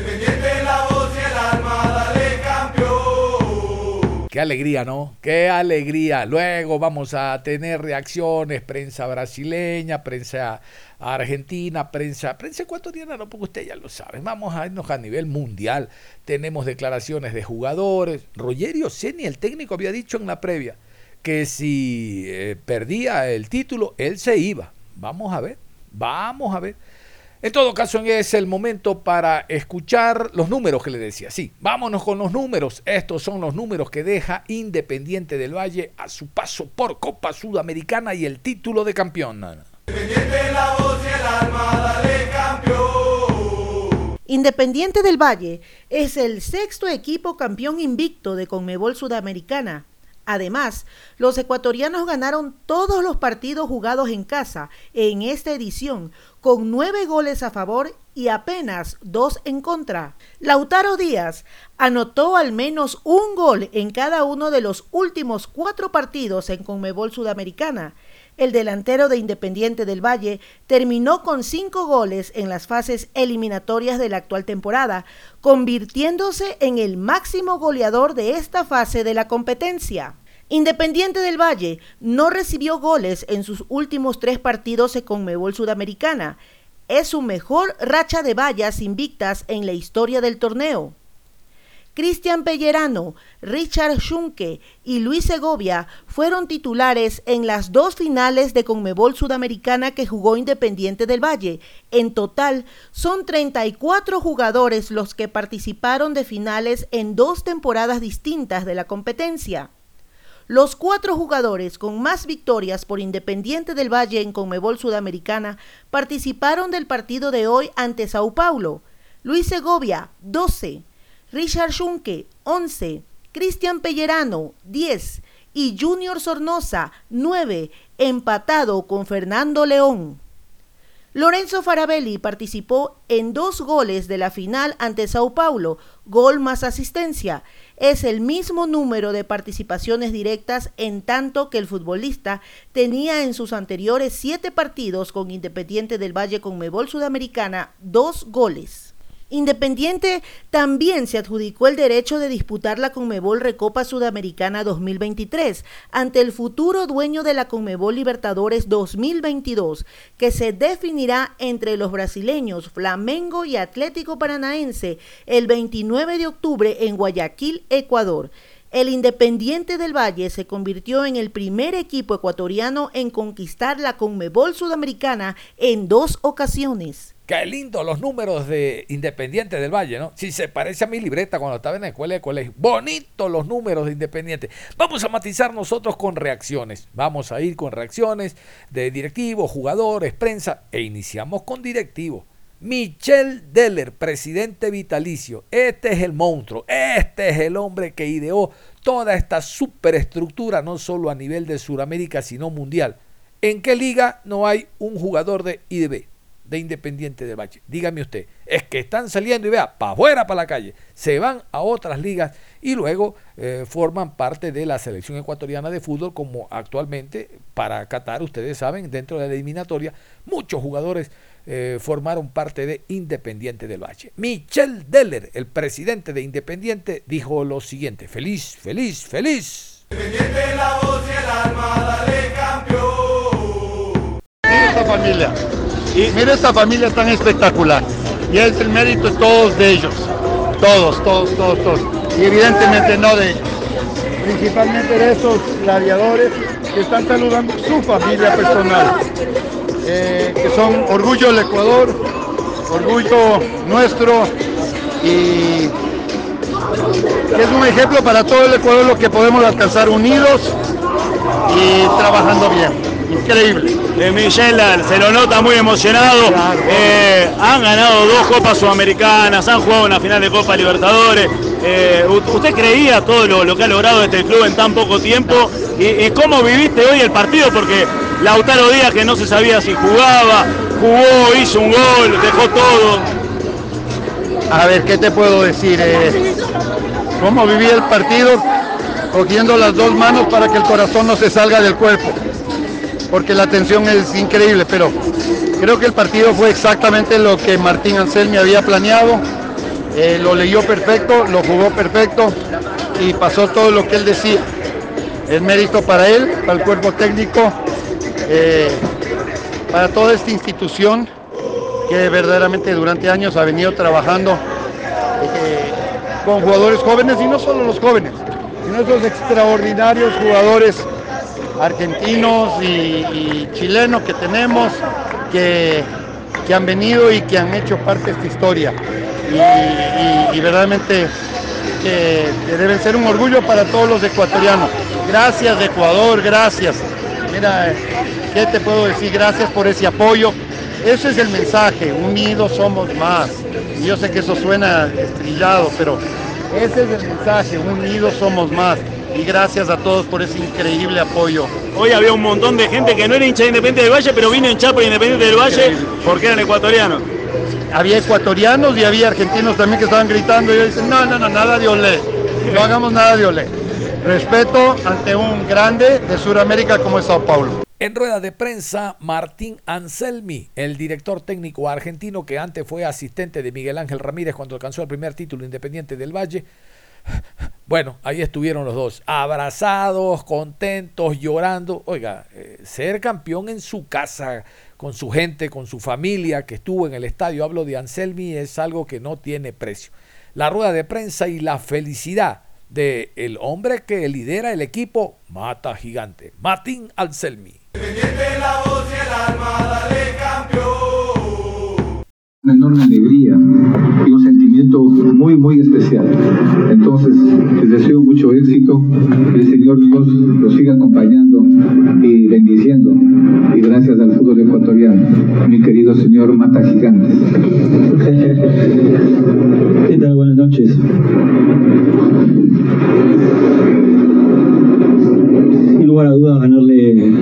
Qué alegría, ¿no? Qué alegría. Luego vamos a tener reacciones, prensa brasileña, prensa argentina, prensa, prensa ecuatoriana, no, porque usted ya lo sabe. Vamos a irnos a nivel mundial. Tenemos declaraciones de jugadores. Rogerio Ceni, el técnico, había dicho en la previa que si eh, perdía el título, él se iba. Vamos a ver, vamos a ver. En todo caso, es el momento para escuchar los números que le decía. Sí, vámonos con los números. Estos son los números que deja Independiente del Valle a su paso por Copa Sudamericana y el título de campeón. Independiente del Valle es el sexto equipo campeón invicto de Conmebol Sudamericana Además, los ecuatorianos ganaron todos los partidos jugados en casa en esta edición, con nueve goles a favor y apenas dos en contra. Lautaro Díaz anotó al menos un gol en cada uno de los últimos cuatro partidos en Conmebol Sudamericana. El delantero de Independiente del Valle terminó con cinco goles en las fases eliminatorias de la actual temporada, convirtiéndose en el máximo goleador de esta fase de la competencia. Independiente del Valle no recibió goles en sus últimos tres partidos en Conmebol Sudamericana. Es su mejor racha de vallas invictas en la historia del torneo. Cristian Pellerano, Richard Schunke y Luis Segovia fueron titulares en las dos finales de Conmebol Sudamericana que jugó Independiente del Valle. En total, son 34 jugadores los que participaron de finales en dos temporadas distintas de la competencia. Los cuatro jugadores con más victorias por Independiente del Valle en Conmebol Sudamericana participaron del partido de hoy ante Sao Paulo. Luis Segovia, 12. Richard Schunke, 11. Cristian Pellerano, 10. Y Junior Sornosa, 9, empatado con Fernando León. Lorenzo Farabelli participó en dos goles de la final ante Sao Paulo, gol más asistencia. Es el mismo número de participaciones directas en tanto que el futbolista tenía en sus anteriores siete partidos con Independiente del Valle con Mebol Sudamericana dos goles. Independiente también se adjudicó el derecho de disputar la Conmebol Recopa Sudamericana 2023 ante el futuro dueño de la Conmebol Libertadores 2022, que se definirá entre los brasileños Flamengo y Atlético Paranaense el 29 de octubre en Guayaquil, Ecuador. El Independiente del Valle se convirtió en el primer equipo ecuatoriano en conquistar la Conmebol Sudamericana en dos ocasiones. Qué lindo los números de Independiente del Valle, ¿no? Si se parece a mi libreta cuando estaba en la escuela de colegio. Bonito los números de Independiente. Vamos a matizar nosotros con reacciones. Vamos a ir con reacciones de directivos, jugadores, prensa. E iniciamos con directivos. Michel Deller, presidente vitalicio. Este es el monstruo. Este es el hombre que ideó toda esta superestructura, no solo a nivel de Sudamérica, sino mundial. ¿En qué liga no hay un jugador de IDB? De Independiente del Valle. Dígame usted, es que están saliendo y vea, para afuera, para la calle, se van a otras ligas y luego eh, forman parte de la selección ecuatoriana de fútbol, como actualmente para Qatar, ustedes saben, dentro de la eliminatoria, muchos jugadores eh, formaron parte de Independiente del Valle. Michel Deller, el presidente de Independiente, dijo lo siguiente, feliz, feliz, feliz. Independiente la voz y el alma, de campeón. Esta familia y mira esta familia tan espectacular. Y es el mérito de todos de ellos. Todos, todos, todos, todos. Y evidentemente no de ellos. Principalmente de esos gladiadores que están saludando su familia personal. Eh, que son orgullo del Ecuador, orgullo nuestro y que es un ejemplo para todo el Ecuador lo que podemos alcanzar unidos y trabajando bien increíble. De Michel se lo nota muy emocionado. Eh, han ganado dos Copas Sudamericanas, han jugado una final de Copa Libertadores. Eh, ¿Usted creía todo lo, que ha logrado este club en tan poco tiempo? ¿Y, cómo viviste hoy el partido? Porque Lautaro Díaz, que no se sabía si jugaba, jugó, hizo un gol, dejó todo. A ver, ¿qué te puedo decir? Eh, ¿Cómo viví el partido? Cogiendo las dos manos para que el corazón no se salga del cuerpo porque la tensión es increíble, pero creo que el partido fue exactamente lo que Martín Anselmi había planeado, eh, lo leyó perfecto, lo jugó perfecto y pasó todo lo que él decía. Es mérito para él, para el cuerpo técnico, eh, para toda esta institución que verdaderamente durante años ha venido trabajando eh, con jugadores jóvenes y no solo los jóvenes, sino esos extraordinarios jugadores argentinos y, chilenos que tenemos que, han venido y que han hecho parte de esta historia. Y, verdaderamente que, deben ser un orgullo para todos los ecuatorianos. Gracias Ecuador, gracias. Mira, ¿qué te puedo decir? Gracias por ese apoyo. Ese es el mensaje, unidos somos más. yo sé que eso suena estrillado, pero ese es el mensaje, unidos somos más y gracias a todos por ese increíble apoyo. Hoy había un montón de gente que no era hincha de Independiente del Valle, pero vino a hinchar por Independiente del Valle porque eran ecuatorianos. Había ecuatorianos y había argentinos también que estaban gritando y ellos dicen, no, no, no, nada de olé, no hagamos nada de olé. Respeto ante un grande de Sudamérica como es Sao Paulo. En rueda de prensa, Martín Anselmi, el director técnico argentino que antes fue asistente de Miguel Ángel Ramírez cuando alcanzó el primer título independiente del Valle, bueno, ahí estuvieron los dos, abrazados, contentos, llorando. Oiga, eh, ser campeón en su casa, con su gente, con su familia que estuvo en el estadio, hablo de Anselmi, es algo que no tiene precio. La rueda de prensa y la felicidad de el hombre que lidera el equipo Mata Gigante, Martín Anselmi. La voz y el alma, una enorme alegría muy, muy especial. Entonces, les deseo mucho éxito, que el Señor Dios los siga acompañando y bendiciendo. Y gracias al fútbol ecuatoriano, mi querido señor Mata Gigantes. ¿Qué tal? Buenas noches. Sin lugar a dudas, ganarle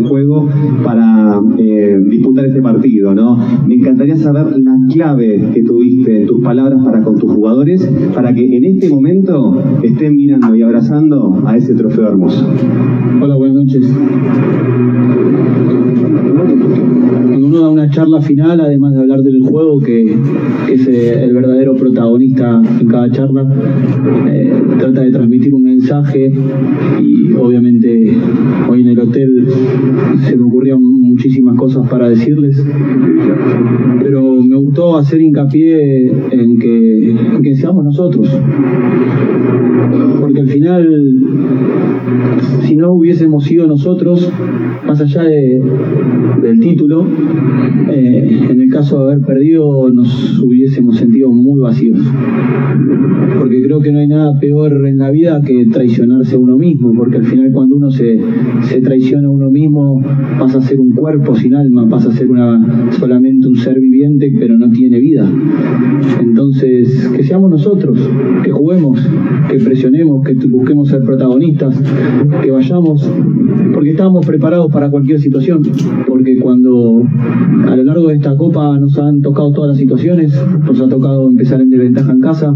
de juego para eh, disputar este partido, ¿no? Me encantaría saber la clave que tuviste, tus palabras para con tus jugadores, para que en este momento estén mirando y abrazando a ese trofeo hermoso. Hola, buenas noches. Uno da una charla final, además de hablar del juego, que, que es eh, el verdadero protagonista en cada charla, eh, trata de transmitir un mensaje y obviamente hoy en el hotel se me ocurrían muchísimas cosas para decirles, pero me gustó hacer hincapié en que, en que seamos nosotros, porque al final, si no hubiésemos sido nosotros, más allá de, del título, eh, en el caso de haber perdido nos hubiésemos sentido muy vacíos. Porque creo que no hay nada peor en la vida que traicionarse a uno mismo, porque al final cuando uno se, se traiciona a uno mismo pasa a ser un cuerpo sin alma, pasa a ser una, solamente un ser viviente pero no tiene vida. Entonces, que seamos nosotros, que juguemos, que presionemos, que busquemos ser protagonistas, que vayamos, porque estamos preparados para cualquier situación, porque cuando a lo largo de esta copa nos han tocado todas las situaciones, nos ha tocado empezar en desventaja en casa,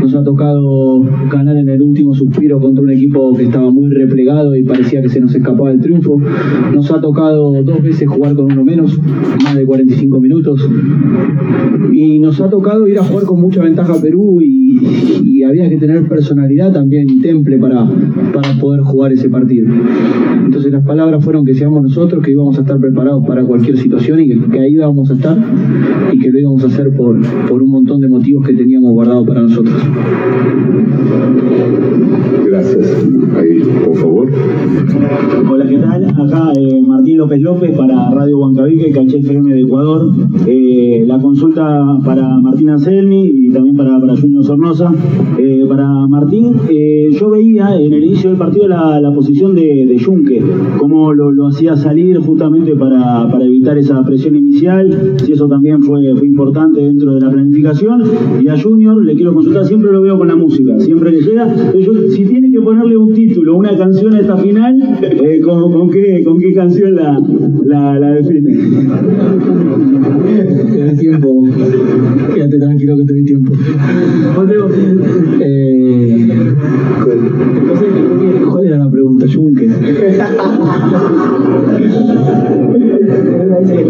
nos ha tocado ganar en el último suspiro contra un equipo que estaba muy replegado y parecía que se nos escapaba el triunfo, nos ha tocado dos veces jugar con uno menos, más de 45 minutos, y nos ha tocado ir a jugar con mucha ventaja a Perú y, y había que tener personalidad también y temple para, para poder jugar ese partido. Entonces las palabras fueron que seamos nosotros, que íbamos a estar preparados para cualquier situación y que, ahí íbamos a estar y que lo íbamos a hacer por, por un montón de motivos que teníamos guardados para nosotros. Gracias. Ahí, por favor. Hola, ¿qué tal? Acá eh, Martín López López para Radio Huancavique, Caché FM de Ecuador. Eh, la consulta para Martín Anselmi y también para, para Junior Sornosa. Eh, para Martín, eh, yo veía en el inicio del partido la, la posición de, de Junque, cómo lo, lo hacía salir justamente para, para evitar esa presión inicial, si eso también fue, fue importante dentro de la planificación. Y a Junior le quiero consultar, siempre lo veo con la música, siempre que llega. Yo, si tiene que ponerle un título, una canción a esta final, eh, ¿con, con qué, ¿con qué canción la, la, la define? Tienes tiempo. Quédate tranquilo que te doy tiempo. Eh, ¿Cuál era la pregunta, Junque?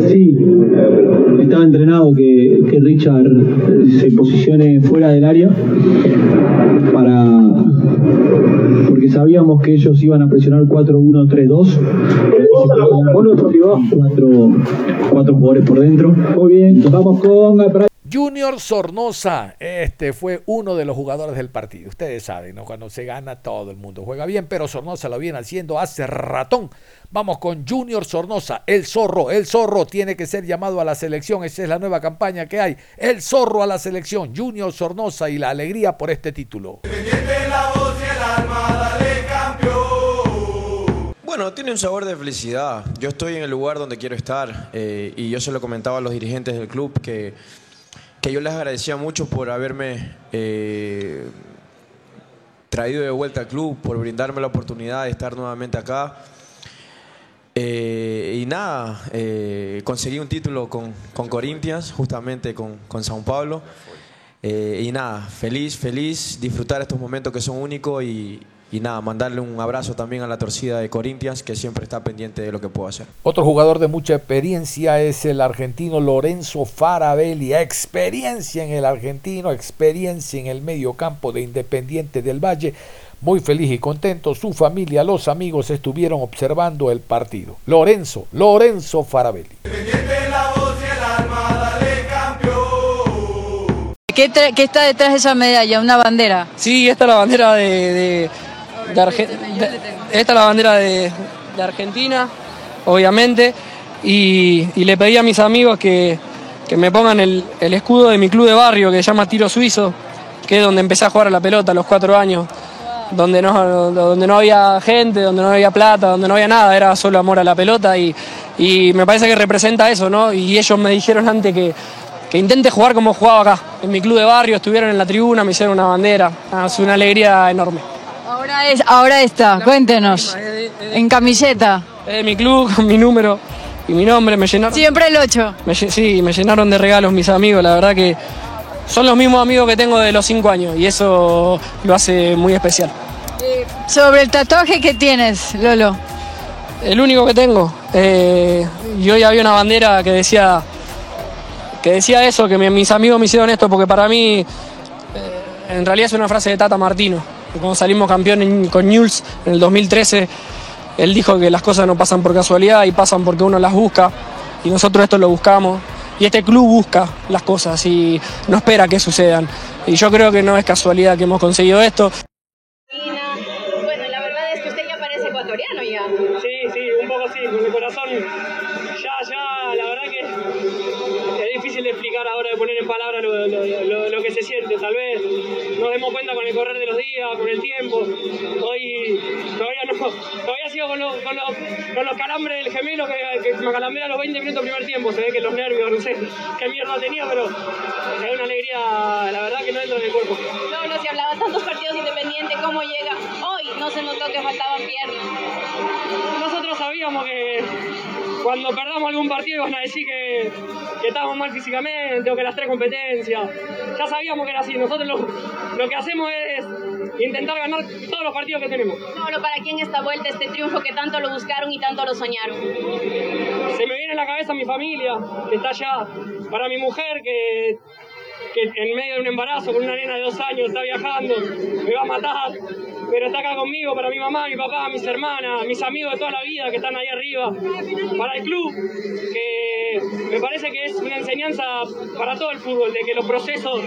Sí, estaba entrenado que, que Richard se posicione fuera del área para porque sabíamos que ellos iban a presionar 4-1-3-2 cuatro, cuatro jugadores por dentro. Muy bien, vamos con Junior Sornosa, este fue uno de los jugadores del partido. Ustedes saben, ¿no? cuando se gana todo el mundo juega bien, pero Sornosa lo viene haciendo hace ratón. Vamos con Junior Sornosa, el zorro, el zorro tiene que ser llamado a la selección. Esa es la nueva campaña que hay. El zorro a la selección, Junior Sornosa y la alegría por este título. Bueno, tiene un sabor de felicidad. Yo estoy en el lugar donde quiero estar eh, y yo se lo comentaba a los dirigentes del club que, que yo les agradecía mucho por haberme eh, traído de vuelta al club, por brindarme la oportunidad de estar nuevamente acá. Eh, y nada, eh, conseguí un título con, con Corinthians, justamente con, con Sao Paulo. Y nada, feliz, feliz, disfrutar estos momentos que son únicos y, y nada, mandarle un abrazo también a la torcida de Corinthians, que siempre está pendiente de lo que puedo hacer. Otro jugador de mucha experiencia es el argentino Lorenzo Farabelli. Experiencia en el argentino, experiencia en el medio campo de Independiente del Valle. Muy feliz y contento, su familia, los amigos estuvieron observando el partido. Lorenzo, Lorenzo Farabelli. ¿Qué, qué está detrás de esa medalla? ¿Una bandera? Sí, esta es la bandera de, de- de de- esta es la bandera de, de Argentina, obviamente, y, y le pedí a mis amigos que, que me pongan el, el escudo de mi club de barrio que se llama Tiro Suizo, que es donde empecé a jugar a la pelota a los cuatro años, donde no, donde no había gente, donde no había plata, donde no había nada, era solo amor a la pelota y, y me parece que representa eso, ¿no? Y ellos me dijeron antes que, que intente jugar como jugaba acá, en mi club de barrio, estuvieron en la tribuna, me hicieron una bandera, es una alegría enorme. Ahora, es, ahora está, cuéntenos. En camiseta. De mi club, con mi número y mi nombre, me llenaron. Siempre el 8. me lle- sí, me llenaron de regalos mis amigos, la verdad que son los mismos amigos que tengo de los cinco años y eso lo hace muy especial. Sobre el tatuaje que tienes, Lolo. El único que tengo. eh, y hoy había una bandera que decía que decía eso, que mi- mis amigos me hicieron esto, porque para mí eh, en realidad es una frase de Tata Martino. Cuando salimos campeón en- con Newell's en el 2013, él dijo que las cosas no pasan por casualidad y pasan porque uno las busca. Y nosotros esto lo buscamos. Y este club busca las cosas y no espera que sucedan. Y yo creo que no es casualidad que hemos conseguido esto. Bueno, la verdad es que usted ya parece ecuatoriano ya. Sí, sí, un poco sí, con el corazón. Ya, ya, la verdad que es difícil de explicar ahora, de poner en palabras lo, lo- lo- lo que se siente. Tal vez nos demos cuenta el correr de los días, con el tiempo. Hoy todavía no, todavía sigo con, los- con, los, con los calambres del gemelo que, que me calambrea a los 20 minutos primer tiempo. Se ve que los nervios, no sé qué mierda tenía, pero es una alegría, la verdad que no entra en el cuerpo. No, no se hablaba tantos partidos independientes, ¿cómo llega? Hoy no se notó que faltaban piernas. Nosotros sabíamos que cuando perdamos algún partido iban a decir que, que estábamos mal físicamente o que las tres competencias. Ya sabíamos que era así. Nosotros lo, lo que hacemos es intentar ganar todos los partidos que tenemos. Pablo, ¿para quién esta vuelta, este triunfo que tanto lo buscaron y tanto lo soñaron? Se me viene a la cabeza mi familia, que está allá. Para mi mujer, que, que en medio de un embarazo con una nena de dos años está viajando, me va a matar. Pero está acá conmigo, para mi mamá, mi papá, mis hermanas, mis amigos de toda la vida que están ahí arriba. Para el club, que me parece que es una enseñanza para todo el fútbol, de que los procesos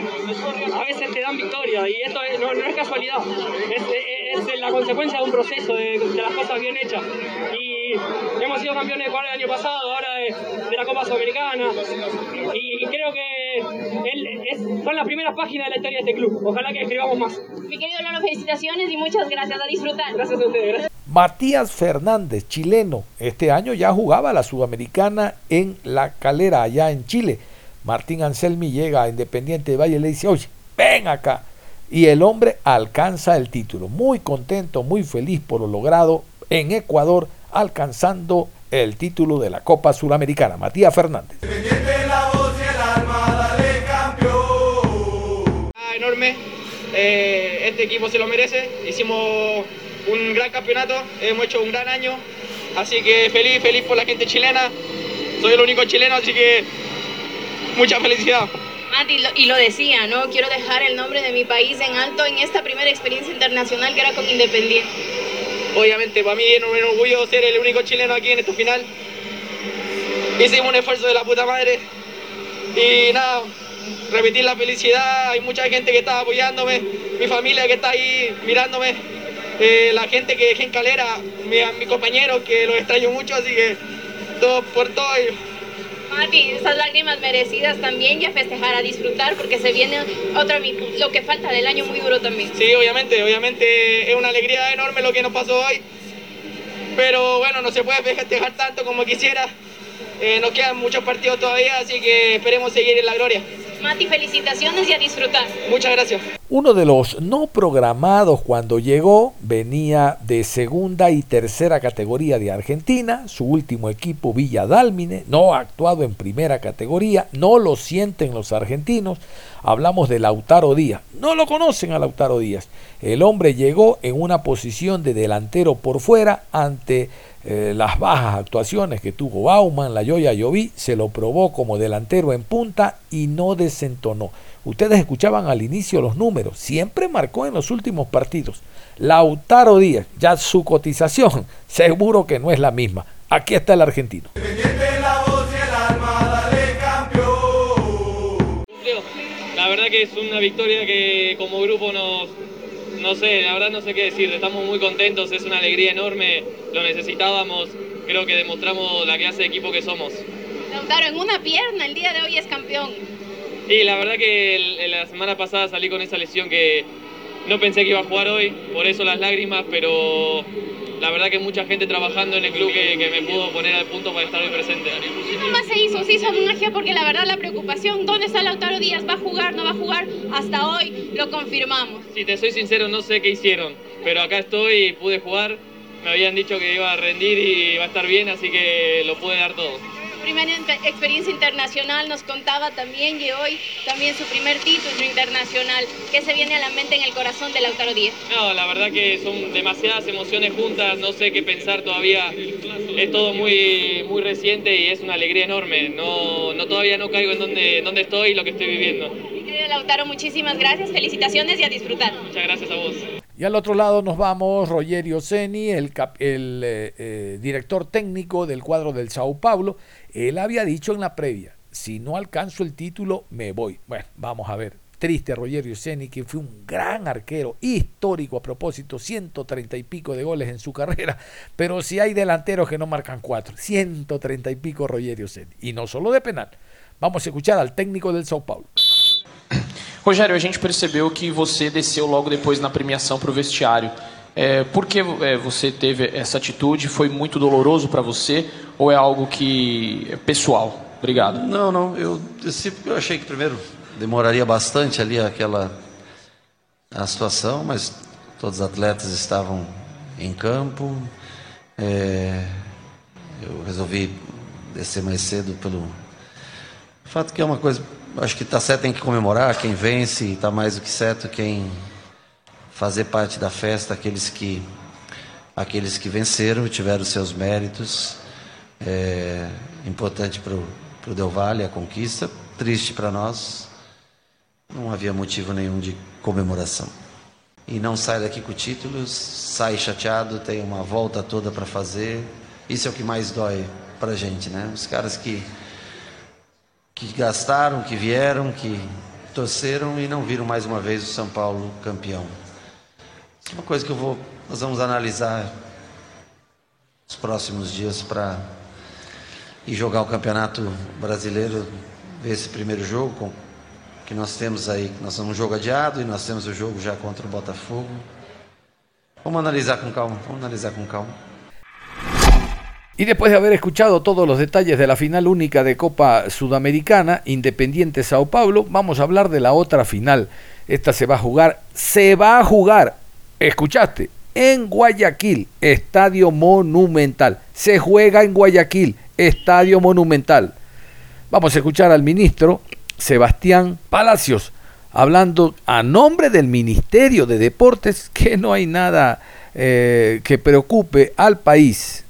a veces te dan victoria. Y esto es- no, no es casualidad, es, es- es la consecuencia de un proceso, de, de las cosas bien hechas. Y hemos sido campeones de Ecuador el año pasado, ahora de, de la Copa Sudamericana. Y creo que él- es- son las primeras páginas de la historia de este club. Ojalá que escribamos más. Mi querido Lolo, felicitaciones y muchas gracias. A disfrutar. Gracias a ustedes. gracias. Matías Fernández, chileno, este año ya jugaba la Sudamericana en La Calera, allá en Chile. Martín Anselmi llega a Independiente de Valle y le dice, oye, ven acá. Y el hombre alcanza el título. Muy contento, muy feliz por lo logrado en Ecuador, alcanzando el título de la Copa Sudamericana. Matías Fernández. Enorme. Eh, este equipo se lo merece. Hicimos un gran campeonato, hemos hecho un gran año. Así que feliz, feliz por la gente chilena. Soy el único chileno, así que mucha felicidad. Mati, y lo decía, ¿no? Quiero dejar el nombre de mi país en alto en esta primera experiencia internacional que era con Independiente. Obviamente, para mí es un orgullo ser el único chileno aquí en esta final. Hicimos un esfuerzo de la puta madre. Y nada, repetir la felicidad. Hay mucha gente que está apoyándome, mi familia que está ahí mirándome, eh, la gente que dejé en calera, mi, a mis compañeros que los extraño mucho, así que todo por todo. y- Mati, esas lágrimas merecidas también y a festejar, a disfrutar porque se viene otra lo que falta del año muy duro también. Sí, obviamente, obviamente es una alegría enorme lo que nos pasó hoy. Pero bueno, no se puede festejar tanto como quisiera. Eh, nos quedan muchos partidos todavía, así que esperemos seguir en la gloria. Mati, felicitaciones y a disfrutar. Muchas gracias. Uno de los no programados cuando llegó venía de segunda y tercera categoría de Argentina, su último equipo Villa Dálmine, no ha actuado en primera categoría, no lo sienten los argentinos, hablamos de Lautaro Díaz, no lo conocen a Lautaro Díaz, el hombre llegó en una posición de delantero por fuera ante eh, las bajas actuaciones que tuvo Bauman, la Yoya Lloví, se lo probó como delantero en punta y no desentonó. Ustedes escuchaban al inicio los números, siempre marcó en los últimos partidos. Lautaro Díaz, ya su cotización, seguro que no es la misma. Aquí está el argentino. La verdad que es una victoria que como grupo nos, no sé, la verdad no sé qué decir, estamos muy contentos, es una alegría enorme, lo necesitábamos, creo que demostramos la clase de equipo que somos. Lautaro, en una pierna el día de hoy es campeón. Y la verdad que la semana pasada salí con esa lesión que no pensé que iba a jugar hoy, por eso las lágrimas, pero la verdad que mucha gente trabajando en el club que, me pudo poner al punto para estar hoy presente. ¿Qué más se hizo? Se hizo magia porque la verdad la preocupación, ¿dónde está Lautaro Díaz? ¿Va a jugar? ¿No va a jugar? Hasta hoy lo confirmamos. Si te soy sincero, no sé qué hicieron, pero acá estoy y pude jugar. Me habían dicho que iba a rendir y iba a estar bien, así que lo pude dar todo primera experiencia internacional, nos contaba también, y hoy también su primer título internacional. ¿Qué se viene a la mente en el corazón de Lautaro Díaz? No, la verdad que son demasiadas emociones juntas, no sé qué pensar todavía. Es todo muy, muy reciente y es una alegría enorme. No, no todavía no caigo en donde, donde estoy y lo que estoy viviendo. querido Lautaro, muchísimas gracias, felicitaciones y a disfrutar. Muchas gracias a vos. Y al otro lado nos vamos Rogerio Seni, el, el eh, eh, director técnico del cuadro del Sao Paulo. Él había dicho en la previa, si no alcanzo el título, me voy. Bueno, vamos a ver. Triste Rogerio Seni, que fue un gran arquero, histórico a propósito, 130 y pico de goles en su carrera, pero si hay delanteros que no marcan cuatro, 130 y pico Rogerio Seni, y no solo de penal. Vamos a escuchar al técnico del Sao Paulo. Rogério, a gente percebeu que você desceu logo depois na premiação para o vestiário. É, por que é, você teve essa atitude? Foi muito doloroso para você ou é algo que é pessoal? Obrigado. Não, não. Eu desci porque eu achei que primeiro demoraria bastante ali aquela a situação, mas todos os atletas estavam em campo. É, eu resolvi descer mais cedo pelo fato que é uma coisa Acho que está certo, tem que comemorar quem vence, está mais do que certo quem fazer parte da festa, aqueles que aqueles que venceram tiveram seus méritos. É importante para o Del Valle a conquista, triste para nós. Não havia motivo nenhum de comemoração. E não sai daqui com títulos, sai chateado, tem uma volta toda para fazer. Isso é o que mais dói para gente, né? Os caras que que gastaram, que vieram, que torceram e não viram mais uma vez o São Paulo campeão. Uma coisa que eu vou, nós vamos analisar nos próximos dias para ir jogar o Campeonato Brasileiro, ver esse primeiro jogo que nós temos aí, nós temos um jogo adiado e nós temos o jogo já contra o Botafogo. Vamos analisar com calma, vamos analisar com calma. Y después de haber escuchado todos los detalles de la final única de Copa Sudamericana, Independiente Sao Paulo, vamos a hablar de la otra final. Esta se va a jugar, se va a jugar, escuchaste, en Guayaquil, Estadio Monumental. Se juega en Guayaquil, Estadio Monumental. Vamos a escuchar al ministro Sebastián Palacios hablando a nombre del Ministerio de Deportes que no hay nada eh, que preocupe al país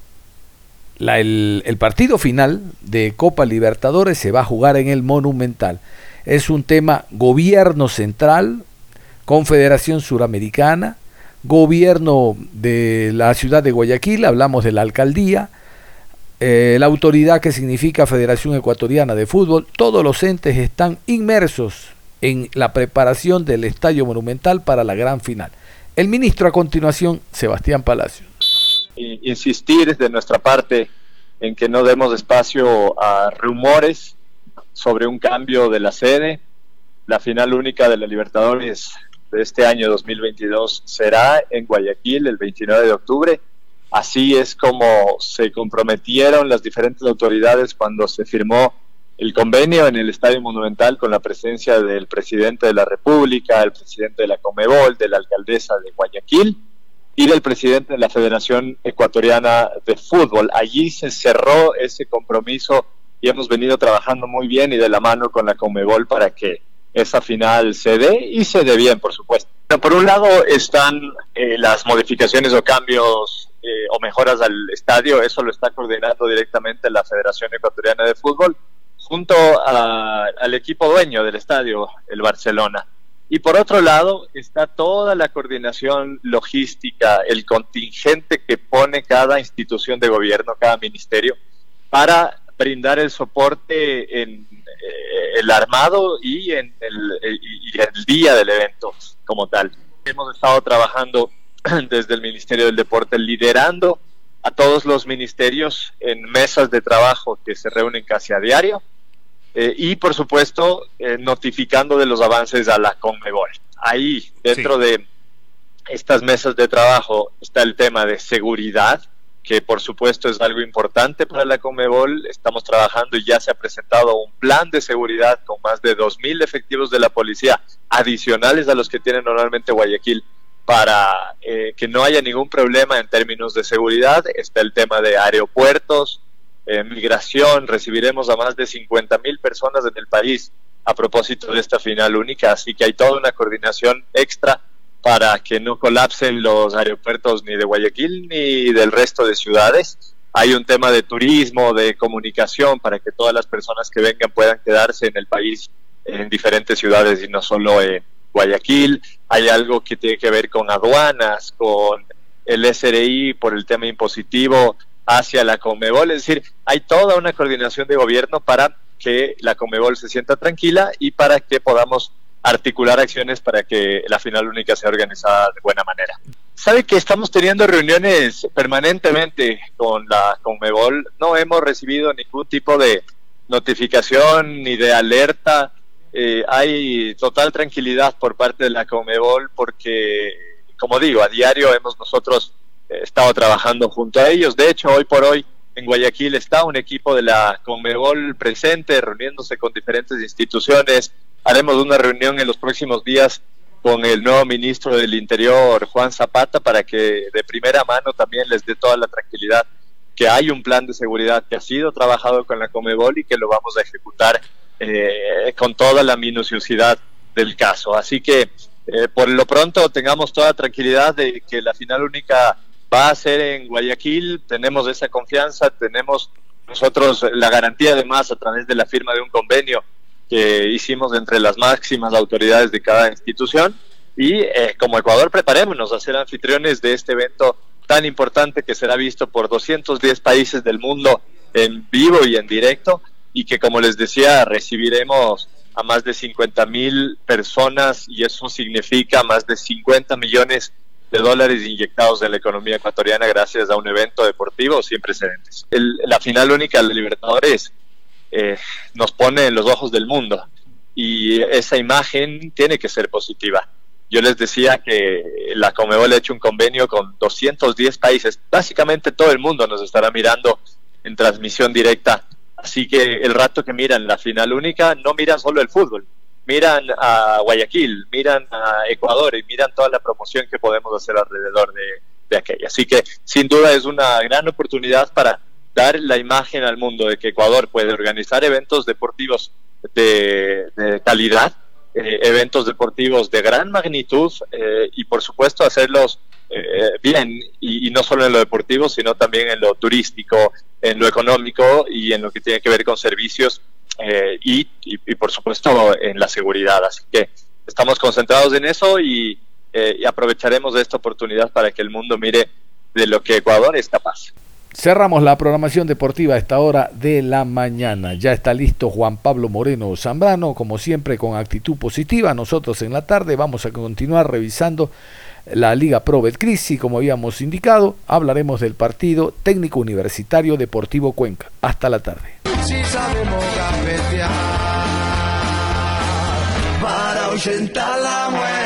el, partido final de Copa Libertadores se va a jugar en el Monumental. Es un tema gobierno central, Confederación Suramericana, gobierno de la ciudad de Guayaquil, hablamos de la alcaldía, eh, la autoridad que significa Federación Ecuatoriana de Fútbol, todos los entes están inmersos en la preparación del Estadio Monumental para la gran final. El ministro a continuación, Sebastián Palacios insistir de nuestra parte en que no demos espacio a rumores sobre un cambio de la sede. La final única de la Libertadores de este año 2022 será en Guayaquil el 29 de octubre. Así es como se comprometieron las diferentes autoridades cuando se firmó el convenio en el Estadio Monumental con la presencia del presidente de la República, el presidente de la Comebol, de la alcaldesa de Guayaquil y del presidente de la Federación Ecuatoriana de Fútbol. Allí se cerró ese compromiso y hemos venido trabajando muy bien y de la mano con la Comebol para que esa final se dé y se dé bien, por supuesto. Por un lado están eh, las modificaciones o cambios eh, o mejoras al estadio, eso lo está coordinando directamente la Federación Ecuatoriana de Fútbol junto al equipo dueño del estadio, el Barcelona. Y por otro lado está toda la coordinación logística, el contingente que pone cada institución de gobierno, cada ministerio, para brindar el soporte en eh, el armado y en el, y el día del evento como tal. Hemos estado trabajando desde el Ministerio del Deporte liderando a todos los ministerios en mesas de trabajo que se reúnen casi a diario eh, y por supuesto eh, notificando de los avances a la Conmebol. Ahí, dentro de estas mesas de trabajo, está el tema de seguridad, que por supuesto es algo importante para la Conmebol. Estamos trabajando y ya se ha presentado un plan de seguridad con más de 2.000 efectivos de la policía adicionales a los que tiene normalmente Guayaquil para eh, que no haya ningún problema en términos de seguridad. Está el tema de aeropuertos, eh, migración, recibiremos a más de 50 mil personas en el país a propósito de esta final única, así que hay toda una coordinación extra para que no colapsen los aeropuertos ni de Guayaquil ni del resto de ciudades. Hay un tema de turismo, de comunicación, para que todas las personas que vengan puedan quedarse en el país en diferentes ciudades y no solo en Guayaquil. Hay algo que tiene que ver con aduanas, con el SRI por el tema impositivo, hacia la Comebol. Es decir, hay toda una coordinación de gobierno para que la Comebol se sienta tranquila y para que podamos articular acciones para que la final única sea organizada de buena manera. Sabe que estamos teniendo reuniones permanentemente con la Comebol. No hemos recibido ningún tipo de notificación ni de alerta. Eh, hay total tranquilidad por parte de la Comebol porque, como digo, a diario hemos nosotros he estado trabajando junto a ellos. De hecho, hoy por hoy en Guayaquil está un equipo de la Conmebol presente, reuniéndose con diferentes instituciones. Haremos una reunión en los próximos días con el nuevo ministro del Interior, Juan Zapata, para que de primera mano también les dé toda la tranquilidad que hay un plan de seguridad que ha sido trabajado con la Comebol y que lo vamos a ejecutar eh, con toda la minuciosidad del caso. Así que eh, por lo pronto tengamos toda tranquilidad de que la final única va a ser en Guayaquil, tenemos esa confianza, tenemos nosotros la garantía además a través de la firma de un convenio que hicimos entre las máximas autoridades de cada institución y eh, como Ecuador preparémonos a ser anfitriones de este evento tan importante que será visto por 210 países del mundo en vivo y en directo y que como les decía recibiremos a más de 50 mil personas y eso significa más de 50 millones de dólares inyectados en la economía ecuatoriana gracias a un evento deportivo sin precedentes. la final única de Libertadores eh, nos pone en los ojos del mundo y esa imagen tiene que ser positiva. Yo les decía que la Comebol ha hecho un convenio con 210 países, básicamente todo el mundo nos estará mirando en transmisión directa, así que el rato que miran la final única no miran solo el fútbol, miran a Guayaquil, miran a Ecuador y miran toda la promoción que podemos hacer alrededor de, de aquella. Así que sin duda es una gran oportunidad para dar la imagen al mundo de que Ecuador puede organizar eventos deportivos de, calidad, eh, eventos deportivos de gran magnitud eh, y por supuesto hacerlos eh, bien y, no solo en lo deportivo, sino también en lo turístico, en lo económico y en lo que tiene que ver con servicios eh, y, por supuesto en la seguridad. Así que estamos concentrados en eso y, y aprovecharemos esta oportunidad para que el mundo mire de lo que Ecuador es capaz. Cerramos la programación deportiva a esta hora de la mañana. Ya está listo Juan Pablo Moreno Zambrano, como siempre con actitud positiva. Nosotros en la tarde vamos a continuar revisando la Liga Pro Betcris y como habíamos indicado, hablaremos del partido técnico universitario Deportivo Cuenca. Hasta la tarde. Si para la muerte.